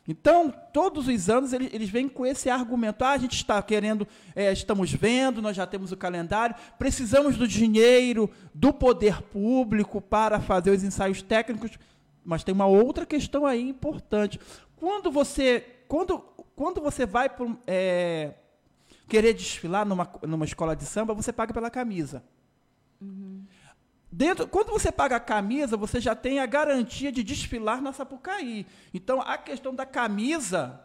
[SPEAKER 2] Então, todos os anos eles, eles vêm com esse argumento: ah, a gente está querendo, é, estamos vendo, nós já temos o calendário, precisamos do dinheiro do poder público para fazer os ensaios técnicos. Mas tem uma outra questão aí importante. Quando você, quando, quando você vai para é, querer desfilar numa, numa escola de samba, você paga pela camisa. Uhum. Dentro, quando você paga a camisa, você já tem a garantia de desfilar na Sapucaí. Então, a questão da camisa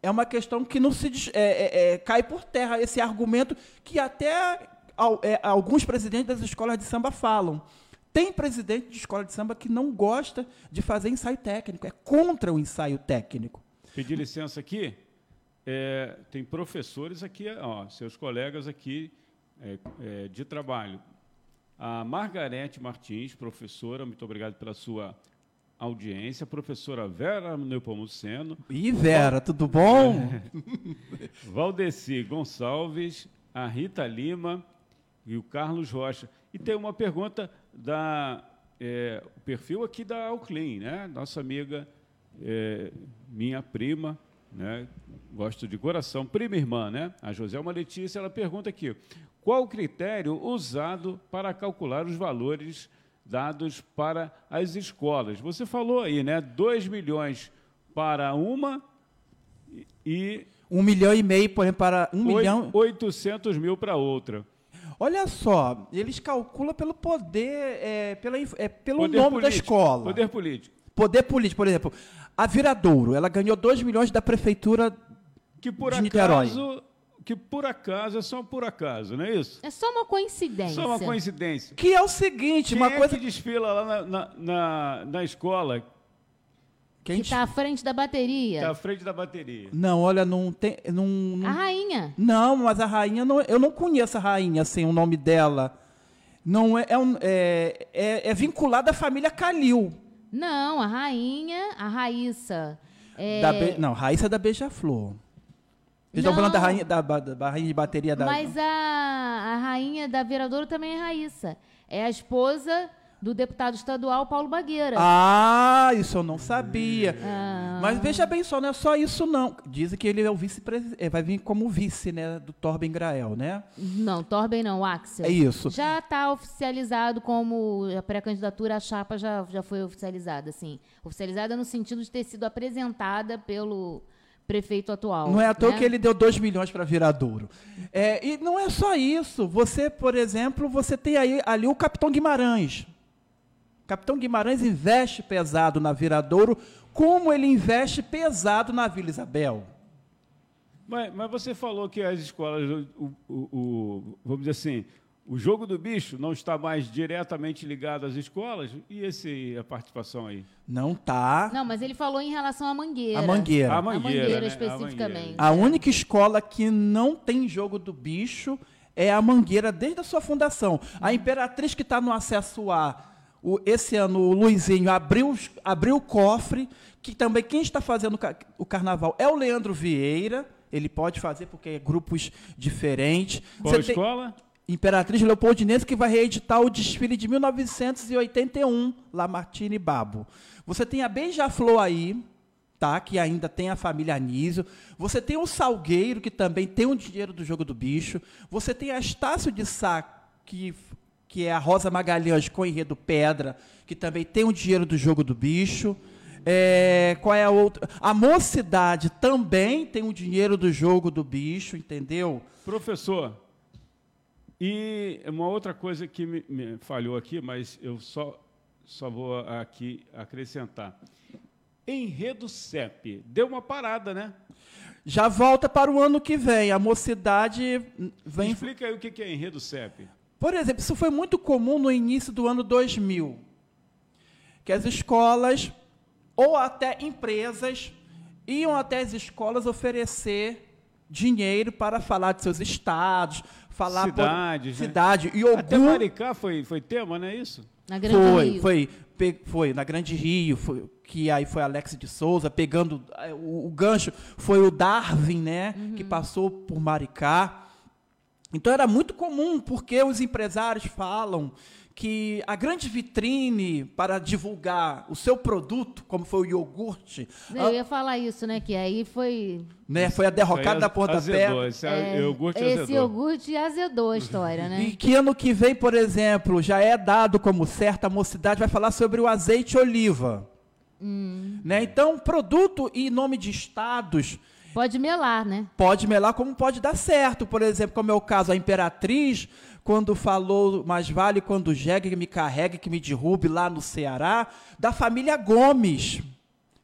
[SPEAKER 2] é uma questão que não se é, é, é, cai por terra esse argumento que até é, alguns presidentes das escolas de samba falam. Tem presidente de escola de samba que não gosta de fazer ensaio técnico, é contra o ensaio técnico.
[SPEAKER 1] Pedir licença aqui. É, tem professores aqui, ó, seus colegas aqui é, de trabalho. A Margarete Martins, professora, muito obrigado pela sua audiência. Professora Vera Nepomuceno.
[SPEAKER 2] E Vera, tudo bom? [LAUGHS]
[SPEAKER 1] Valdeci Gonçalves, a Rita Lima e o Carlos Rocha. E tem uma pergunta da é, o perfil aqui da Alclin, né? Nossa amiga, é, minha prima, né? Gosto de coração, prima irmã, né? A Joselma Letícia, ela pergunta aqui: qual o critério usado para calcular os valores dados para as escolas? Você falou aí, né? 2 milhões para uma e.
[SPEAKER 2] Um milhão e meio, por exemplo, para um 8, milhão.
[SPEAKER 1] 800 mil para outra.
[SPEAKER 2] Olha só, eles calculam pelo poder, é, pela, é, pelo poder nome político, da escola.
[SPEAKER 1] Poder político.
[SPEAKER 2] Poder político, por exemplo. A Viradouro, ela ganhou 2 milhões da prefeitura
[SPEAKER 1] que por de Niterói. Que por acaso, é só por acaso, não é isso?
[SPEAKER 3] É só uma coincidência.
[SPEAKER 1] Só uma coincidência.
[SPEAKER 2] Que é o seguinte,
[SPEAKER 1] Quem
[SPEAKER 2] uma
[SPEAKER 1] é
[SPEAKER 2] coisa...
[SPEAKER 1] que desfila lá na, na, na, na escola
[SPEAKER 3] quem que está à frente da bateria.
[SPEAKER 1] Está à frente da bateria.
[SPEAKER 2] Não, olha, não tem. Não, não...
[SPEAKER 3] A rainha.
[SPEAKER 2] Não, mas a rainha, não, eu não conheço a rainha, assim, o nome dela. Não é, é, um, é, é, é vinculada à família Calil.
[SPEAKER 3] Não, a rainha, a Raíssa. É...
[SPEAKER 2] Da Be... Não, Raíssa é da Beija-Flor. Vocês estão falando da rainha, da, da, rainha de bateria da.
[SPEAKER 3] Mas a, a rainha da Viradouro também é Raíssa. É a esposa do deputado estadual Paulo Bagueira.
[SPEAKER 2] Ah, isso eu não sabia. Ah. Mas veja bem só, não é só isso não. Dizem que ele é o vice-presidente, é, vai vir como vice, né, do Torben Grael, né?
[SPEAKER 3] Não, Torben não, Axel.
[SPEAKER 2] É isso.
[SPEAKER 3] Já está oficializado como a pré-candidatura à chapa já, já foi oficializada, sim. Oficializada no sentido de ter sido apresentada pelo prefeito atual.
[SPEAKER 2] Não é à toa né? que ele deu 2 milhões para Viradouro. É, e não é só isso. Você, por exemplo, você tem aí ali o Capitão Guimarães. Capitão Guimarães investe pesado na Viradouro, como ele investe pesado na Vila Isabel.
[SPEAKER 1] Mas, mas você falou que as escolas, o, o, o, vamos dizer assim, o jogo do bicho não está mais diretamente ligado às escolas? E esse, a participação aí?
[SPEAKER 2] Não está.
[SPEAKER 3] Não, mas ele falou em relação à Mangueira.
[SPEAKER 2] A Mangueira.
[SPEAKER 1] A Mangueira,
[SPEAKER 3] a mangueira
[SPEAKER 1] né?
[SPEAKER 3] especificamente.
[SPEAKER 2] A, mangueira. a única escola que não tem jogo do bicho é a Mangueira desde a sua fundação. A Imperatriz que está no acesso A, o, esse ano o Luizinho abriu, abriu o cofre, que também quem está fazendo o carnaval é o Leandro Vieira, ele pode fazer porque é grupos diferentes.
[SPEAKER 1] Qual Você escola? Tem,
[SPEAKER 2] Imperatriz Leopoldinense, que vai reeditar o desfile de 1981, Lamartine Babo. Você tem a Beija-Flor aí, tá? que ainda tem a família Anísio. Você tem o Salgueiro, que também tem o dinheiro do Jogo do Bicho. Você tem a Estácio de Sá, que, que é a Rosa Magalhães com enredo Pedra, que também tem o dinheiro do Jogo do Bicho. É, qual é a outra? A Mocidade também tem o dinheiro do Jogo do Bicho, entendeu?
[SPEAKER 1] Professor, e uma outra coisa que me, me falhou aqui, mas eu só, só vou aqui acrescentar. Enredo CEP, deu uma parada, né?
[SPEAKER 2] Já volta para o ano que vem. A mocidade vem.
[SPEAKER 1] Explica aí o que é enredo CEP.
[SPEAKER 2] Por exemplo, isso foi muito comum no início do ano 2000, que as escolas ou até empresas iam até as escolas oferecer dinheiro para falar de seus estados, falar
[SPEAKER 1] cidade,
[SPEAKER 2] por, cidade
[SPEAKER 1] e algum... até Maricá foi foi tema, não é isso?
[SPEAKER 2] Na Grande foi, Rio. foi, foi, foi na Grande Rio, foi, que aí foi Alex de Souza pegando eh, o, o gancho, foi o Darwin, né, uhum. que passou por Maricá. Então era muito comum, porque os empresários falam que a grande vitrine para divulgar o seu produto, como foi o iogurte.
[SPEAKER 3] Eu ia falar isso, né? Que aí foi.
[SPEAKER 2] Né, foi a derrocada da pontapé.
[SPEAKER 1] Esse, é, iogurte
[SPEAKER 3] esse azedou. iogurte azedou a história, né?
[SPEAKER 2] E que ano que vem, por exemplo, já é dado como certa a mocidade vai falar sobre o azeite oliva. Hum. Né? Então, produto e nome de estados.
[SPEAKER 3] Pode melar, né?
[SPEAKER 2] Pode melar como pode dar certo. Por exemplo, como é o caso da Imperatriz, quando falou, mais vale quando jegue que me carregue, que me derrube lá no Ceará, da família Gomes.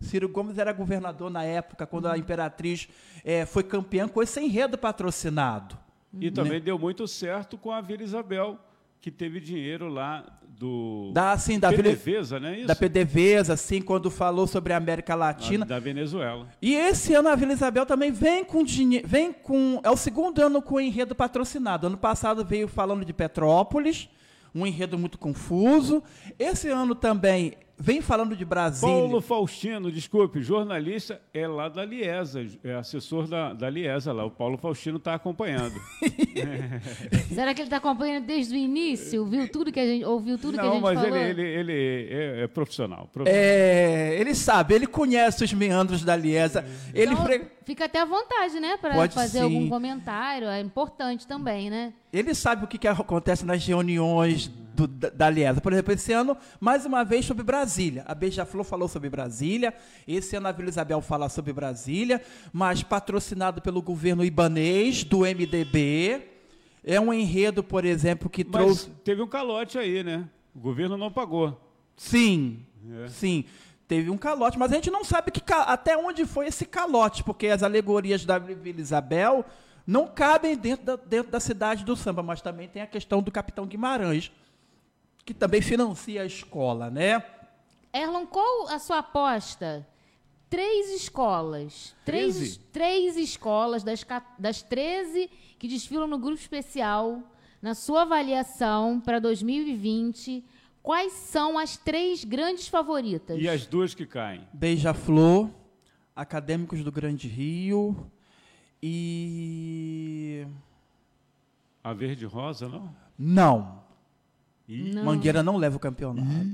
[SPEAKER 2] Ciro Gomes era governador na época, quando a imperatriz é, foi campeã com esse enredo patrocinado.
[SPEAKER 1] E também né? deu muito certo com a Vila Isabel, que teve dinheiro lá do
[SPEAKER 2] da, assim, da
[SPEAKER 1] PDVSA, né? Isso?
[SPEAKER 2] Da PDVSA, assim, quando falou sobre a América Latina.
[SPEAKER 1] Da Venezuela.
[SPEAKER 2] E esse ano a Vila Isabel também vem com dinheiro, vem com é o segundo ano com o enredo patrocinado. Ano passado veio falando de Petrópolis, um enredo muito confuso. Esse ano também vem falando de Brasília.
[SPEAKER 1] Paulo Faustino, desculpe, jornalista, é lá da Liesa, é assessor da, da Liesa lá. O Paulo Faustino está acompanhando. [LAUGHS]
[SPEAKER 3] Será que ele está acompanhando desde o início? Viu tudo que a gente, ouviu tudo Não, que a gente
[SPEAKER 1] mas
[SPEAKER 3] falou?
[SPEAKER 1] ele, ele, ele é, é profissional. profissional.
[SPEAKER 2] É, ele sabe, ele conhece os meandros da Liesa. Ele
[SPEAKER 3] então, fre... Fica até à vontade, né? Para fazer sim. algum comentário. É importante também, né?
[SPEAKER 2] Ele sabe o que, que acontece nas reuniões do, da, da. Por exemplo, esse ano, mais uma vez, sobre Brasília. A Beija-Flor falou sobre Brasília. Esse ano a Vila Isabel fala sobre Brasília, mas patrocinado pelo governo ibanês, do MDB. É um enredo, por exemplo, que mas trouxe.
[SPEAKER 1] Teve um calote aí, né? O governo não pagou.
[SPEAKER 2] Sim, é. sim. Teve um calote, mas a gente não sabe que, até onde foi esse calote, porque as alegorias da Vila Isabel não cabem dentro da, dentro da cidade do samba, mas também tem a questão do Capitão Guimarães, que também financia a escola, né?
[SPEAKER 3] Erlon, qual a sua aposta? Três escolas. Três, três escolas das, das 13 que desfilam no grupo especial, na sua avaliação para 2020, quais são as três grandes favoritas?
[SPEAKER 1] E as duas que caem?
[SPEAKER 2] Beija-Flor, Acadêmicos do Grande Rio e.
[SPEAKER 1] A Verde Rosa, não?
[SPEAKER 2] Não. Não. Mangueira não leva o campeonato.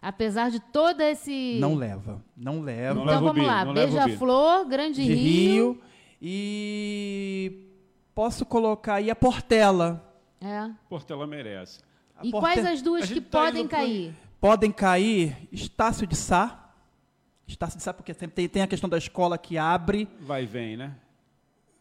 [SPEAKER 3] Apesar de todo esse.
[SPEAKER 2] Não leva. Não leva. Não
[SPEAKER 3] então vamos lá. Beija-Flor, Grande
[SPEAKER 2] de Rio. Rio. E posso colocar aí a Portela.
[SPEAKER 3] É.
[SPEAKER 1] Portela merece.
[SPEAKER 3] A e Porte... quais as duas que tá podem cair?
[SPEAKER 2] Podem cair Estácio de Sá. Estácio de Sá, porque sempre tem, tem a questão da escola que abre.
[SPEAKER 1] Vai e vem, né?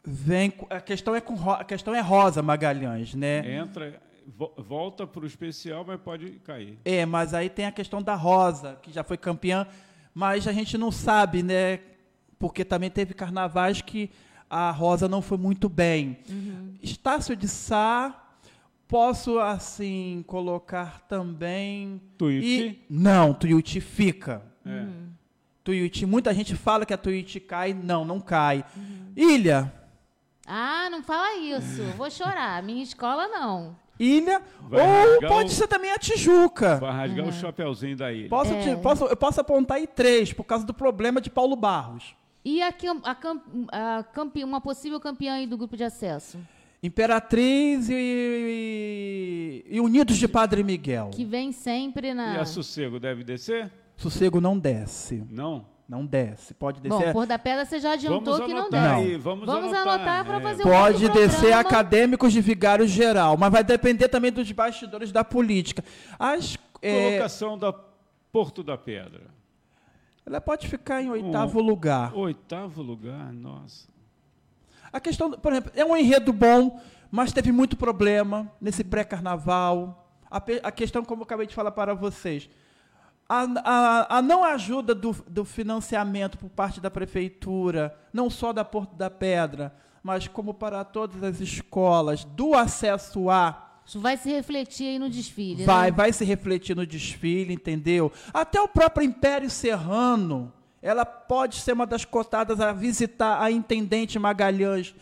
[SPEAKER 2] Vem, a questão é com a questão é Rosa Magalhães, né?
[SPEAKER 1] Entra, volta para o especial, mas pode cair.
[SPEAKER 2] É, mas aí tem a questão da Rosa, que já foi campeã, mas a gente não sabe, né? Porque também teve carnavais que a Rosa não foi muito bem. Uhum. Estácio de Sá, posso assim colocar também.
[SPEAKER 1] Tuiuti?
[SPEAKER 2] E... Não, Tuiuti fica. É. Uhum. Tuiuti, muita gente fala que a Tuiuti cai, não, não cai. Uhum. Ilha,
[SPEAKER 3] Ah, não fala isso. Vou chorar. Minha escola não.
[SPEAKER 2] Ilha,
[SPEAKER 1] Vai
[SPEAKER 2] ou pode
[SPEAKER 1] o-
[SPEAKER 2] ser também a Tijuca.
[SPEAKER 1] Vai rasgar o chapeuzinho da ilha.
[SPEAKER 2] Posso,
[SPEAKER 3] É.
[SPEAKER 2] te- posso- eu posso apontar aí três, por causa do problema de Paulo Barros.
[SPEAKER 3] E a, a a campe- uma possível campeã aí do grupo de acesso?
[SPEAKER 2] Imperatriz e, e Unidos de Padre Miguel.
[SPEAKER 3] Que vem sempre
[SPEAKER 1] E
[SPEAKER 3] na.
[SPEAKER 1] a Sossego deve descer?
[SPEAKER 2] Sossego não desce.
[SPEAKER 1] Não?
[SPEAKER 2] Não desce. Pode
[SPEAKER 3] Bom,
[SPEAKER 2] descer.
[SPEAKER 3] Cor da Pedra você já adiantou
[SPEAKER 1] Vamos
[SPEAKER 3] que não
[SPEAKER 1] aí, vamos
[SPEAKER 3] Vamos
[SPEAKER 1] anotar,
[SPEAKER 3] anotar para
[SPEAKER 1] é.
[SPEAKER 3] fazer um
[SPEAKER 2] Pode descer
[SPEAKER 3] programa.
[SPEAKER 2] acadêmicos de vigário geral, mas vai depender também dos bastidores da política. As, é,
[SPEAKER 1] Colocação da Porto da Pedra.
[SPEAKER 2] ela pode ficar em oitavo lugar.
[SPEAKER 1] Oitavo lugar, nossa.
[SPEAKER 2] A questão, por exemplo, é um enredo bom, mas teve muito problema nesse pré-carnaval. A, a questão, como eu acabei de falar para vocês, a, a- a não ajuda do, do financiamento por parte da prefeitura, não só da Porto da Pedra, mas como para todas as escolas, do acesso a
[SPEAKER 3] Isso vai se refletir aí no desfile.
[SPEAKER 2] Vai,
[SPEAKER 3] né?
[SPEAKER 2] vai se refletir no desfile, entendeu? Até o próprio Império Serrano, ela pode ser uma das cotadas a visitar a Intendente Magalhães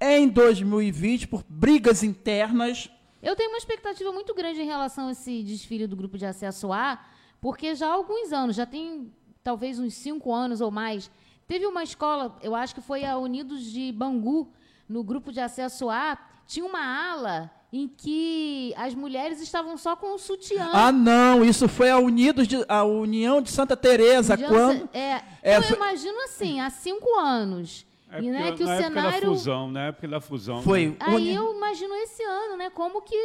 [SPEAKER 2] em 2020 por brigas internas.
[SPEAKER 3] Eu tenho uma expectativa muito grande em relação a esse desfile do grupo de acesso A, porque já há alguns anos, já tem talvez uns cinco anos ou mais, teve uma escola, eu acho que foi a Unidos de Bangu, no grupo de acesso A, tinha uma ala em que as mulheres estavam só com o sutiã.
[SPEAKER 2] Ah, não, isso foi a Unidos de, a União de Santa Teresa
[SPEAKER 3] De
[SPEAKER 2] quando
[SPEAKER 3] É,
[SPEAKER 2] É,
[SPEAKER 3] eu
[SPEAKER 2] foi-
[SPEAKER 3] imagino assim, há cinco anos.
[SPEAKER 1] É
[SPEAKER 3] e né,
[SPEAKER 1] porque
[SPEAKER 3] que o
[SPEAKER 1] na época da
[SPEAKER 3] cenário.
[SPEAKER 1] fusão, na época da fusão.
[SPEAKER 2] foi
[SPEAKER 1] né?
[SPEAKER 3] Aí
[SPEAKER 2] uni-
[SPEAKER 3] eu imagino esse ano, né? Como que.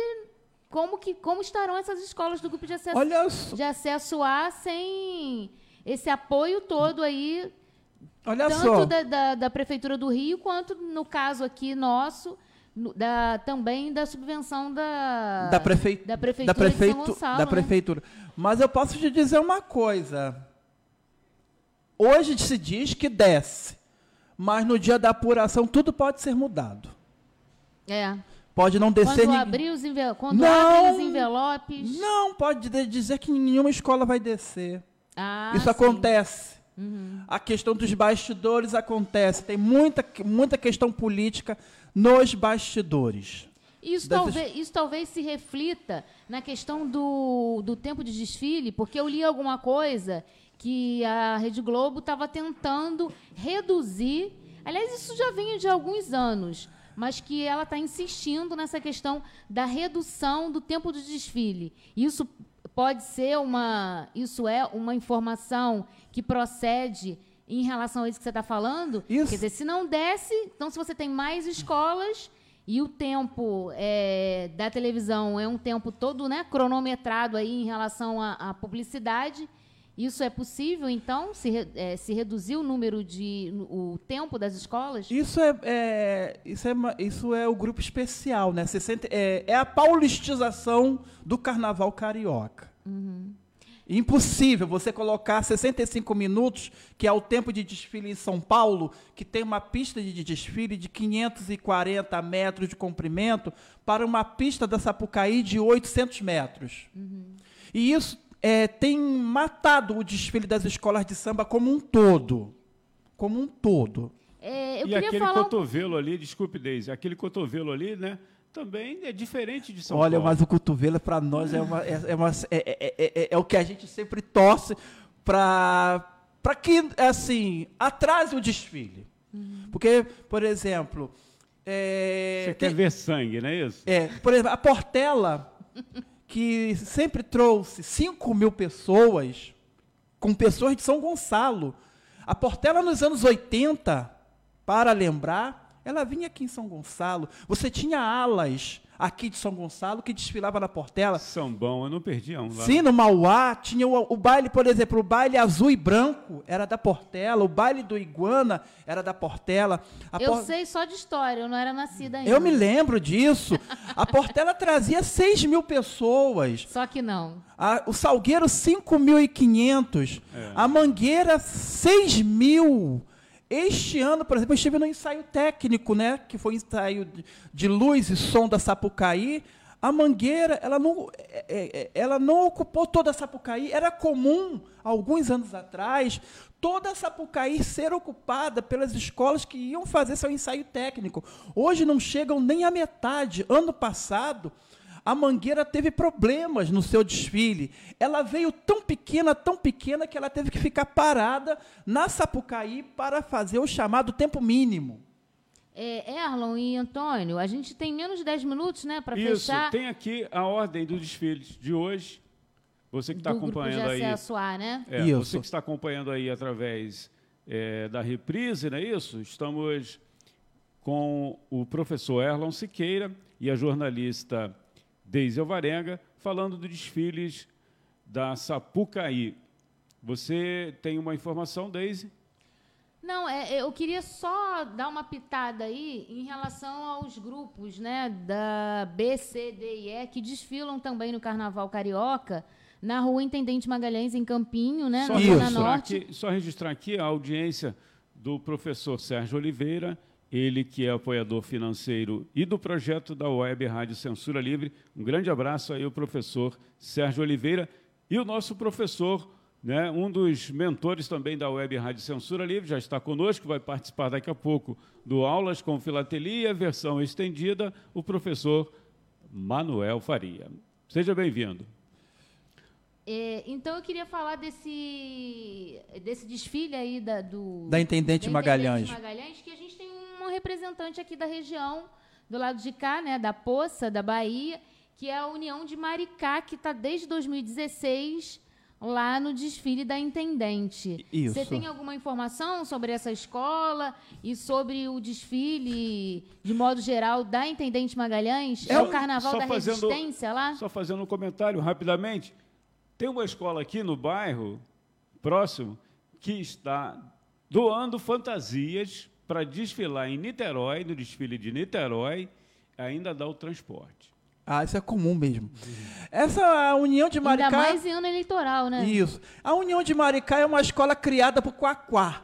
[SPEAKER 3] Como, que, como estarão essas escolas do grupo de acesso,
[SPEAKER 2] Olha só,
[SPEAKER 3] de acesso A sem esse apoio todo aí,
[SPEAKER 2] olha
[SPEAKER 3] tanto
[SPEAKER 2] só.
[SPEAKER 3] da, da, da Prefeitura do Rio, quanto no caso aqui nosso, no- da, também da subvenção da,
[SPEAKER 2] da, prefei-
[SPEAKER 3] da Prefeitura
[SPEAKER 2] da, prefeitu-
[SPEAKER 3] Gonçalo.
[SPEAKER 2] da
[SPEAKER 3] né?
[SPEAKER 2] prefeitura. Mas eu posso te dizer uma coisa. Hoje se diz que desce, mas no dia da apuração tudo pode ser mudado.
[SPEAKER 3] É.
[SPEAKER 2] Pode não descer
[SPEAKER 3] Quando abrir os envel... quando
[SPEAKER 2] Não.
[SPEAKER 3] os envelopes.
[SPEAKER 2] Não, pode de- dizer que nenhuma escola vai descer.
[SPEAKER 3] Ah,
[SPEAKER 2] Isso
[SPEAKER 3] sim.
[SPEAKER 2] acontece.
[SPEAKER 3] Uhum.
[SPEAKER 2] A questão dos bastidores acontece. Tem muita, muita questão política nos bastidores.
[SPEAKER 3] Isso
[SPEAKER 2] Dessas-
[SPEAKER 3] talvez, isso talvez se reflita na questão do, do tempo de desfile, porque eu li alguma coisa que a Rede Globo estava tentando reduzir. Aliás, isso já vem de alguns anos, mas que ela está insistindo nessa questão da redução do tempo de desfile. Isso pode ser uma. Isso é uma informação que procede em relação a isso que você está falando?
[SPEAKER 2] Isso.
[SPEAKER 3] Quer dizer, se não desce, então se você tem mais escolas e o tempo é, da televisão é um tempo todo né, cronometrado aí em relação à, à publicidade, isso é possível, então, se, é, se reduzir o número de. o tempo das escolas?
[SPEAKER 2] Isso é, é- isso é, isso é o grupo especial, né? 60 é, é a paulistização do carnaval carioca. Impossível você colocar 65 minutos, que é o tempo de desfile em São Paulo, que tem uma pista de desfile de 540 metros de comprimento, para uma pista da Sapucaí de 800 metros. E isso é, tem matado o desfile das escolas de samba como um todo. Como um todo.
[SPEAKER 3] É, eu
[SPEAKER 1] e aquele
[SPEAKER 3] falar. um-
[SPEAKER 1] cotovelo ali, desculpe, Deise, aquele cotovelo ali, né? Também é diferente de São
[SPEAKER 2] Olha,
[SPEAKER 1] Paulo.
[SPEAKER 2] mas o cotovelo para nós é, uma, é, é uma- é- é- é- é- é o que a gente sempre torce para para que assim atrase o desfile. Porque, por exemplo, é,
[SPEAKER 1] Você
[SPEAKER 2] tem-
[SPEAKER 1] quer ver sangue, não é isso?
[SPEAKER 2] é, por exemplo, a Portela, [LAUGHS] que sempre trouxe 5 mil pessoas, com pessoas de São Gonçalo. A Portela, nos anos 80, para lembrar, ela vinha aqui em São Gonçalo. Você tinha alas aqui de São Gonçalo que desfilava na Portela.
[SPEAKER 1] Sambão, eu não perdi um lá.
[SPEAKER 2] Sim, no Mauá tinha o, o baile, por exemplo, o baile azul e branco era da Portela, o baile do Iguana era da Portela. A
[SPEAKER 3] Eu
[SPEAKER 2] Por-
[SPEAKER 3] sei só de história, eu não era nascida ainda.
[SPEAKER 2] eu me lembro disso. A Portela trazia 6 mil pessoas.
[SPEAKER 3] Só que não.
[SPEAKER 2] A- o Salgueiro, 5.500.
[SPEAKER 1] É.
[SPEAKER 2] A Mangueira, 6 mil. Este ano, por exemplo, eu estive no ensaio técnico, né? Que foi o ensaio de, de luz e som da Sapucaí. A Mangueira, ela não, é, é, é, ela não ocupou toda a Sapucaí. Era comum, alguns anos atrás, toda a Sapucaí ser ocupada pelas escolas que iam fazer seu ensaio técnico. Hoje não chegam nem à metade. Ano passado, a Mangueira teve problemas no seu desfile. Ela veio tão pequena, tão pequena, que ela teve que ficar parada na Sapucaí para fazer o chamado tempo mínimo.
[SPEAKER 3] É, Erlon e Antônio, a gente tem menos de 10 minutos né, para fechar.
[SPEAKER 1] tem aqui a ordem dos desfiles de hoje. Você que está acompanhando aí.
[SPEAKER 3] Soar, né?
[SPEAKER 1] É, isso. Você que está acompanhando aí através é, da reprise, não é isso? Estamos com o professor Erlon Siqueira e a jornalista Deise Alvarenga, falando dos desfiles da Sapucaí. Você tem uma informação, Deise?
[SPEAKER 3] Não, é, eu queria só dar uma pitada aí em relação aos grupos né, da B, C, D e E que desfilam também no Carnaval Carioca, na rua Intendente Magalhães, em Campinho, né,
[SPEAKER 1] só
[SPEAKER 3] na Zona Norte.
[SPEAKER 1] Aqui, só registrar aqui a audiência do professor Sérgio Oliveira ele que é apoiador financeiro e do projeto da Web Rádio Censura Livre. Um grande abraço aí ao professor Sérgio Oliveira e o nosso professor, né, um dos mentores também da Web Rádio Censura Livre, já está conosco, vai participar daqui a pouco do Aulas com Filatelia, versão estendida, o professor Manuel Faria. Seja bem-vindo.
[SPEAKER 3] É, então eu queria falar desse, desse desfile aí da, do,
[SPEAKER 2] da Intendente, da Intendente Magalhães.
[SPEAKER 3] Magalhães, que a gente tem um representante aqui da região, do lado de cá, né, da Poça, da Bahia, que é a União de Maricá, que está desde 2016 lá no desfile da Intendente.
[SPEAKER 2] Isso.
[SPEAKER 3] Você tem alguma informação sobre essa escola e sobre o desfile, de modo geral, da Intendente Magalhães? É, é o Carnaval da fazendo, Resistência lá?
[SPEAKER 1] Só fazendo um comentário rapidamente. Tem uma escola aqui no bairro, próximo, que está doando fantasias para desfilar em Niterói, no desfile de Niterói, ainda dá o transporte.
[SPEAKER 2] Ah, isso é comum mesmo. Essa União de Maricá... Ainda
[SPEAKER 3] mais em ano eleitoral, né?
[SPEAKER 2] Isso. A União de Maricá é uma escola criada por Quaquá.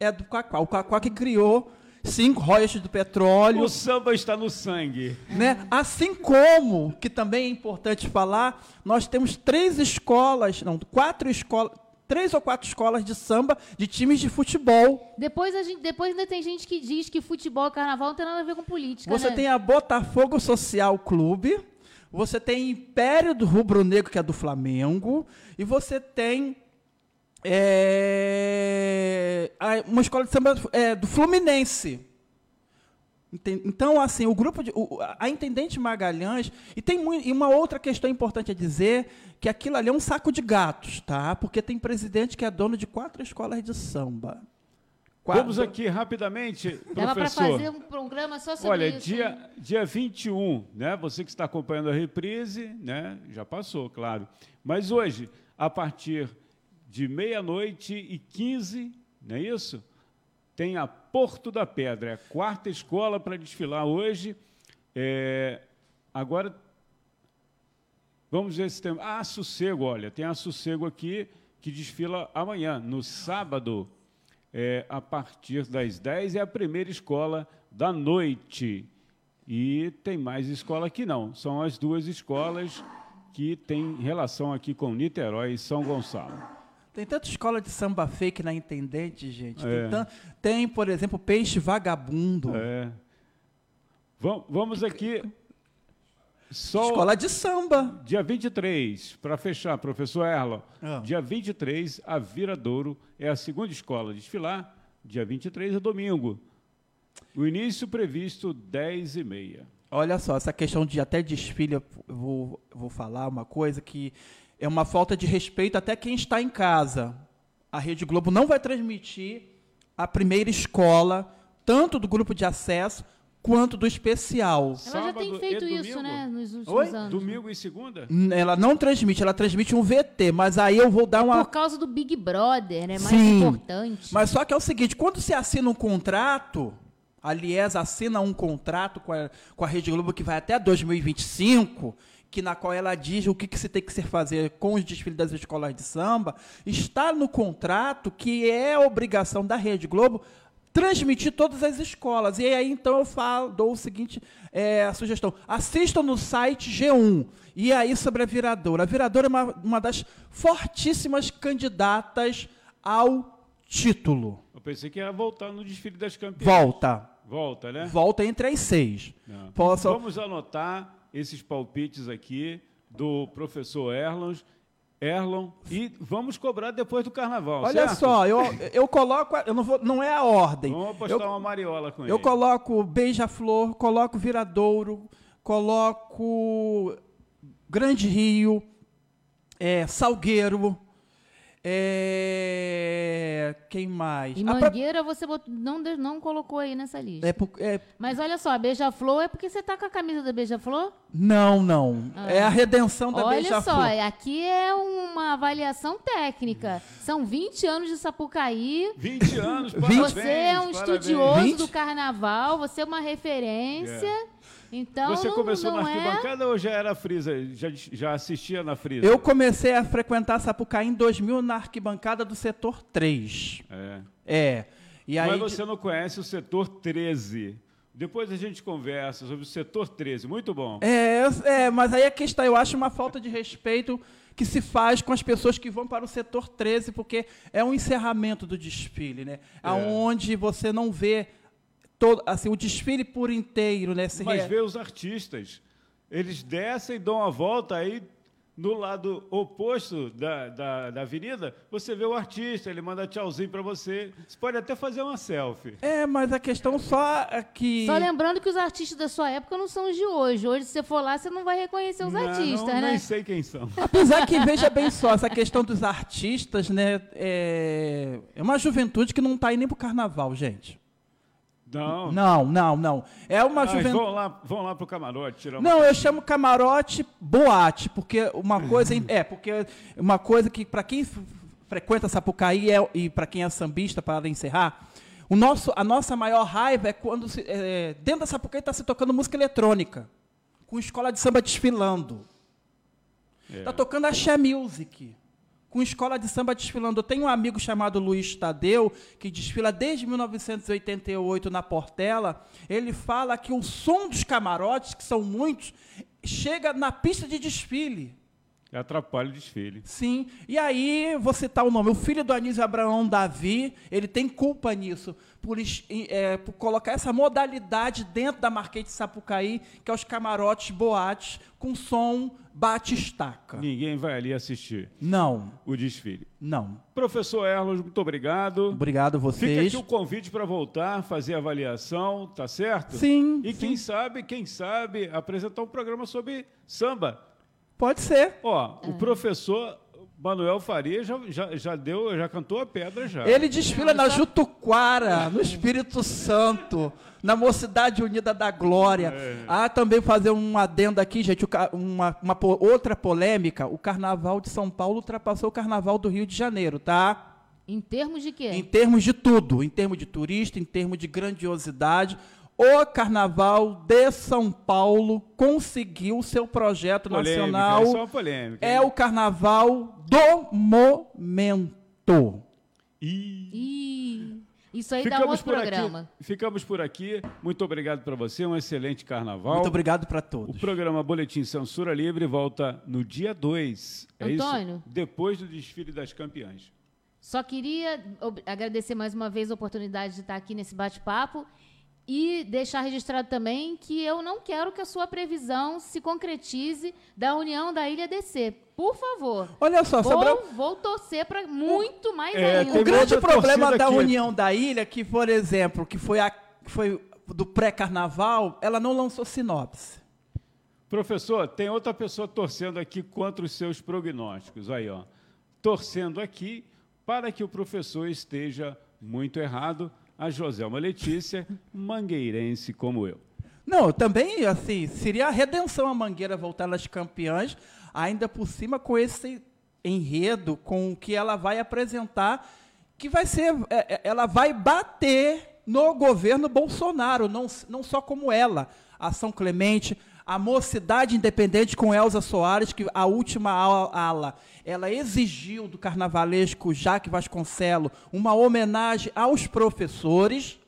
[SPEAKER 2] É do Quaquá. O Quaquá que criou cinco royalties do petróleo.
[SPEAKER 1] O samba está no sangue.
[SPEAKER 2] Né? Assim como, que também é importante falar, nós temos três escolas, não, quatro escolas, três ou quatro escolas de samba de times de futebol.
[SPEAKER 3] Depois, a gente, depois ainda tem gente que diz que futebol e carnaval não tem nada a ver com política.
[SPEAKER 2] Você
[SPEAKER 3] né?
[SPEAKER 2] tem a Botafogo Social Clube, você tem Império do Rubro Negro, que é do Flamengo, e você tem é, uma escola de samba é, do Fluminense. Então, assim, o grupo de, o, a intendente Magalhães e tem muito, e uma outra questão importante a dizer que aquilo ali é um saco de gatos, tá? Porque tem presidente que é dono de quatro escolas de samba.
[SPEAKER 1] Quatro. Vamos aqui rapidamente, professor. Dava para
[SPEAKER 3] fazer um programa só sobre
[SPEAKER 1] Olha,
[SPEAKER 3] isso.
[SPEAKER 1] Olha, dia, dia 21, né? Você que está acompanhando a reprise, né? Já passou, claro. Mas hoje, a partir de meia-noite e 15, não é isso? Tem a Porto da Pedra, é a quarta escola para desfilar hoje. É, agora, vamos ver se tem. Ah, Sossego, olha, tem a Sossego aqui que desfila amanhã, no sábado, é, a partir das 10, é a primeira escola da noite. E tem mais escola aqui não, são as duas escolas que têm relação aqui com Niterói e São Gonçalo.
[SPEAKER 2] Tem tanta escola de samba fake na Intendente, gente. É. Tem, tem, por exemplo, Peixe Vagabundo.
[SPEAKER 1] É. Vamos aqui. Só
[SPEAKER 2] escola de samba.
[SPEAKER 1] Dia 23, para fechar, professor Erlo. Ah. Dia 23, a Viradouro é a segunda escola a desfilar. Dia 23 é domingo. O início previsto 10 e meia.
[SPEAKER 2] Olha só, essa questão de até desfile, eu vou, vou falar uma coisa que é uma falta de respeito até quem está em casa. A Rede Globo não vai transmitir a primeira escola, tanto do grupo de acesso quanto do especial. Ela
[SPEAKER 3] Sábado já tem feito isso, né, nos últimos
[SPEAKER 1] Oi?
[SPEAKER 3] anos.
[SPEAKER 1] Domingo e segunda?
[SPEAKER 2] Ela não transmite, ela transmite um VT, mas aí eu vou dar uma...
[SPEAKER 3] Por causa do Big Brother, né, mais Sim, importante.
[SPEAKER 2] Mas só que é o seguinte, quando você assina um contrato, a Lies assina um contrato com a, com a Rede Globo que vai até 2025 que na qual ela diz o que, que se tem que ser fazer com os desfiles das escolas de samba, está no contrato que é obrigação da Rede Globo transmitir todas as escolas. E aí, então, eu falo, dou o seguinte é, a sugestão. Assistam no site G1. E aí, sobre a Viradora. A Viradora é uma, uma das fortíssimas candidatas ao título.
[SPEAKER 1] Eu pensei que ia voltar no desfile das campeãs.
[SPEAKER 2] Volta.
[SPEAKER 1] Volta, né?
[SPEAKER 2] Volta entre as seis. Posso...
[SPEAKER 1] Vamos anotar esses palpites aqui do professor Erlon. Erlon e vamos cobrar depois do carnaval.
[SPEAKER 2] Olha
[SPEAKER 1] certo?
[SPEAKER 2] só, eu, eu coloco, eu não vou, não é a ordem.
[SPEAKER 1] Vamos apostar
[SPEAKER 2] eu,
[SPEAKER 1] uma mariola com
[SPEAKER 2] Eu
[SPEAKER 1] ele.
[SPEAKER 2] coloco beija-flor, coloco viradouro, coloco Grande Rio, é, Salgueiro, é, quem mais?
[SPEAKER 3] E Mangueira você bot- não, de- não colocou aí nessa lista.
[SPEAKER 2] é por- é-
[SPEAKER 3] Mas olha só, a Beija-Flor é porque você tá com a camisa da Beija-Flor?
[SPEAKER 2] não, não.
[SPEAKER 3] Ah.
[SPEAKER 2] É a redenção da
[SPEAKER 3] Olha
[SPEAKER 2] beija-flor.
[SPEAKER 3] só, aqui é uma avaliação técnica. São 20 anos de Sapucaí.
[SPEAKER 1] 20 anos, parabéns.
[SPEAKER 3] Você é um
[SPEAKER 1] parabéns.
[SPEAKER 3] estudioso
[SPEAKER 2] 20?
[SPEAKER 3] do carnaval, você é uma referência. Então,
[SPEAKER 1] Você
[SPEAKER 3] não,
[SPEAKER 1] começou
[SPEAKER 3] não
[SPEAKER 1] na
[SPEAKER 3] é...
[SPEAKER 1] arquibancada ou já era frisa? Já, já assistia na frisa?
[SPEAKER 2] Eu comecei a frequentar Sapucaí em 2000 na arquibancada do setor 3.
[SPEAKER 1] É.
[SPEAKER 2] É. E aí
[SPEAKER 1] Mas você não conhece o setor 13. Depois a gente conversa sobre o setor 13. Muito bom.
[SPEAKER 2] É, é, mas aí a questão, eu acho uma falta de respeito que se faz com as pessoas que vão para o setor 13, porque é um encerramento do desfile, né?
[SPEAKER 1] É.
[SPEAKER 2] Aonde você não vê todo, assim, o desfile por inteiro, né? Se
[SPEAKER 1] Mas
[SPEAKER 2] re-
[SPEAKER 1] vê os artistas. Eles descem, dão a volta aí no lado oposto da, da, da avenida, você vê o artista, ele manda tchauzinho para você. Você pode até fazer uma selfie.
[SPEAKER 2] É, mas a questão só é que
[SPEAKER 3] Só lembrando que os artistas da sua época não são os de hoje. Hoje, se você for lá, você não vai reconhecer os
[SPEAKER 1] Não,
[SPEAKER 3] artistas,
[SPEAKER 1] não,
[SPEAKER 3] né?
[SPEAKER 1] Nem sei quem são. [LAUGHS]
[SPEAKER 2] Apesar que, veja bem só, essa questão dos artistas, né? É, é uma juventude que não está indo nem pro carnaval, gente.
[SPEAKER 1] Não.
[SPEAKER 2] Não, não, não. É uma
[SPEAKER 1] Mas
[SPEAKER 2] juventude.
[SPEAKER 1] vão lá, vão lá pro camarote tirar
[SPEAKER 2] Não, eu chamo camarote boate, porque uma coisa é porque uma coisa que para quem frequenta Sapucaí é- e para quem é sambista para encerrar, o nosso a nossa maior raiva é quando se- é, dentro da Sapucaí está se tocando música eletrônica, com escola de samba desfilando.
[SPEAKER 1] É.
[SPEAKER 2] Está tocando axé music. Com escola de samba desfilando. Eu tenho um amigo chamado Luiz Tadeu, que desfila desde 1988 na Portela. Ele fala que o som dos camarotes, que são muitos, chega na pista de desfile.
[SPEAKER 1] Atrapalha o desfile.
[SPEAKER 2] Sim. E aí, vou citar o nome. O filho do Anísio Abraão Davi, ele tem culpa nisso, por, é, por colocar essa modalidade dentro da Marquês de Sapucaí, que é os camarotes boates, com som bate-estaca.
[SPEAKER 1] Ninguém vai ali assistir
[SPEAKER 2] Não,
[SPEAKER 1] o desfile.
[SPEAKER 2] não.
[SPEAKER 1] Professor Erlos, muito obrigado.
[SPEAKER 2] Obrigado a
[SPEAKER 1] Fica
[SPEAKER 2] vocês.
[SPEAKER 1] aqui o convite para voltar, fazer a avaliação, tá certo?
[SPEAKER 2] Sim,
[SPEAKER 1] E
[SPEAKER 2] sim.
[SPEAKER 1] quem sabe, quem sabe, apresentar um programa sobre samba.
[SPEAKER 2] Pode ser.
[SPEAKER 1] Ó,
[SPEAKER 3] É.
[SPEAKER 1] o professor Manuel Faria já, já, já deu, já cantou a pedra já.
[SPEAKER 2] Ele desfila
[SPEAKER 3] Não,
[SPEAKER 2] na
[SPEAKER 3] só-
[SPEAKER 2] Jutuquara, no Espírito Santo, na Mocidade Unida da Glória.
[SPEAKER 1] É.
[SPEAKER 2] Ah, também fazer um adendo aqui, gente, uma, uma outra polêmica, o Carnaval de São Paulo ultrapassou o Carnaval do Rio de Janeiro, tá?
[SPEAKER 3] Em termos de quê?
[SPEAKER 2] Em termos de tudo, em termos de turista, em termos de grandiosidade, o Carnaval de São Paulo conseguiu seu projeto
[SPEAKER 1] polêmica,
[SPEAKER 2] nacional.
[SPEAKER 1] É uma polêmica.
[SPEAKER 2] É o Carnaval do momento.
[SPEAKER 1] Ih,
[SPEAKER 3] isso aí dá
[SPEAKER 1] ficamos
[SPEAKER 3] outro
[SPEAKER 1] por
[SPEAKER 3] programa.
[SPEAKER 1] aqui. Ficamos por aqui. Muito obrigado para você. Um excelente carnaval.
[SPEAKER 2] Muito obrigado para
[SPEAKER 1] O
[SPEAKER 2] todos.
[SPEAKER 1] programa Boletim Censura Livre volta no dia 2. É
[SPEAKER 3] Antônio?
[SPEAKER 1] isso? Depois do desfile das campeãs.
[SPEAKER 3] Só queria agradecer mais uma vez a oportunidade de estar aqui nesse bate-papo e deixar registrado também que eu não quero que a sua previsão se concretize da união da Ilha DC. Por favor.
[SPEAKER 2] Olha só,
[SPEAKER 3] Vou,
[SPEAKER 2] sobre
[SPEAKER 3] vou torcer para muito mais
[SPEAKER 1] É,
[SPEAKER 3] ainda.
[SPEAKER 2] o grande problema da
[SPEAKER 1] aqui.
[SPEAKER 2] União da Ilha, que, por exemplo, que foi, a, que foi do pré-carnaval, ela não lançou sinopse.
[SPEAKER 1] Professor, tem outra pessoa torcendo aqui contra os seus prognósticos. Aí, ó. Torcendo aqui para que o professor esteja muito errado. A Joselma Letícia, mangueirense como eu.
[SPEAKER 2] Não, também, assim, seria a redenção a Mangueira voltar nas campeãs, ainda por cima com esse enredo, com o que ela vai apresentar, que vai ser, é, é, ela vai bater no governo Bolsonaro, não, não só como ela, a São Clemente, a Mocidade Independente com Elza Soares, que a última ala, ela exigiu do carnavalesco Jaque Vasconcelo uma homenagem aos professores,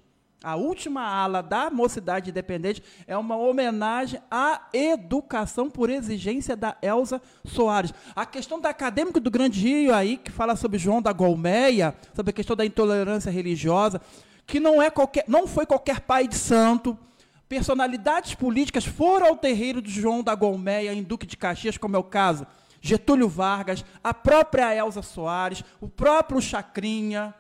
[SPEAKER 2] A última ala da Mocidade Independente é uma homenagem à educação por exigência da Elza Soares. A questão da acadêmico do Grande Rio aí, que fala sobre João da Golmeia, sobre a questão da intolerância religiosa, que não é qualquer, não foi qualquer pai de santo. Personalidades políticas foram ao terreiro de João da Golmeia em Duque de Caxias, como é o caso Getúlio Vargas, a própria Elza Soares, o próprio Chacrinha.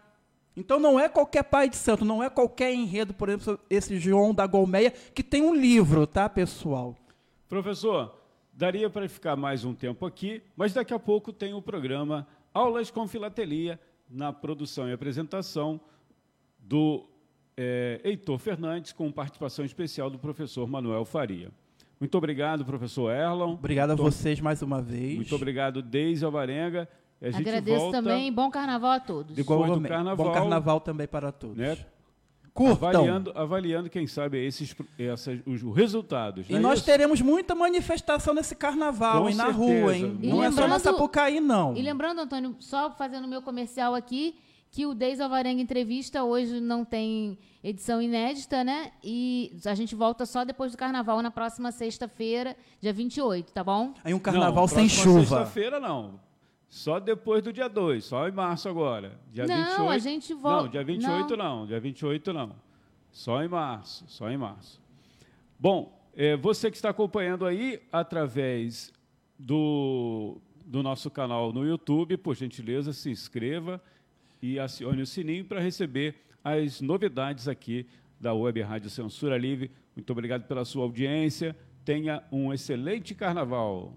[SPEAKER 2] Então não é qualquer pai de santo, não é qualquer enredo, por exemplo, esse João da Golmeia, que tem um livro, tá, pessoal?
[SPEAKER 1] Professor, daria para ficar mais um tempo aqui, mas daqui a pouco tem o programa Aulas com Filatelia, na produção e apresentação do é, Heitor Fernandes, com participação especial do professor Manuel Faria. Muito obrigado, professor Erlon.
[SPEAKER 2] Obrigado a vocês mais uma vez.
[SPEAKER 1] Muito obrigado, Deise Alvarenga.
[SPEAKER 3] A gente Agradeço volta também. Bom carnaval a todos.
[SPEAKER 2] Igualmente. Carnaval, Bom carnaval também para todos. Né?
[SPEAKER 1] Curtam. Avaliando, avaliando, quem sabe, esses, essas, os resultados.
[SPEAKER 2] E é nós isso? teremos muita manifestação nesse carnaval, Com hein, na rua, hein? E não é só na Sapucaí, não.
[SPEAKER 3] E lembrando, Antônio, só fazendo meu comercial aqui, que o Deis Alvarenga Entrevista hoje não tem edição inédita, né? E a gente volta só depois do carnaval, na próxima sexta-feira, dia 28, tá bom?
[SPEAKER 2] Aí um carnaval não, sem chuva.
[SPEAKER 1] Sexta-feira não. Só depois do dia 2, só em março agora. Dia
[SPEAKER 3] não,
[SPEAKER 1] 28,
[SPEAKER 3] a gente volta.
[SPEAKER 1] Não, dia 28 não. não, dia 28 não. Só em março, só em março. Bom, é, você que está acompanhando aí através do, do nosso canal no YouTube, por gentileza, se inscreva e acione o sininho para receber as novidades aqui da Web Rádio Censura Livre. Muito obrigado pela sua audiência. Tenha um excelente carnaval.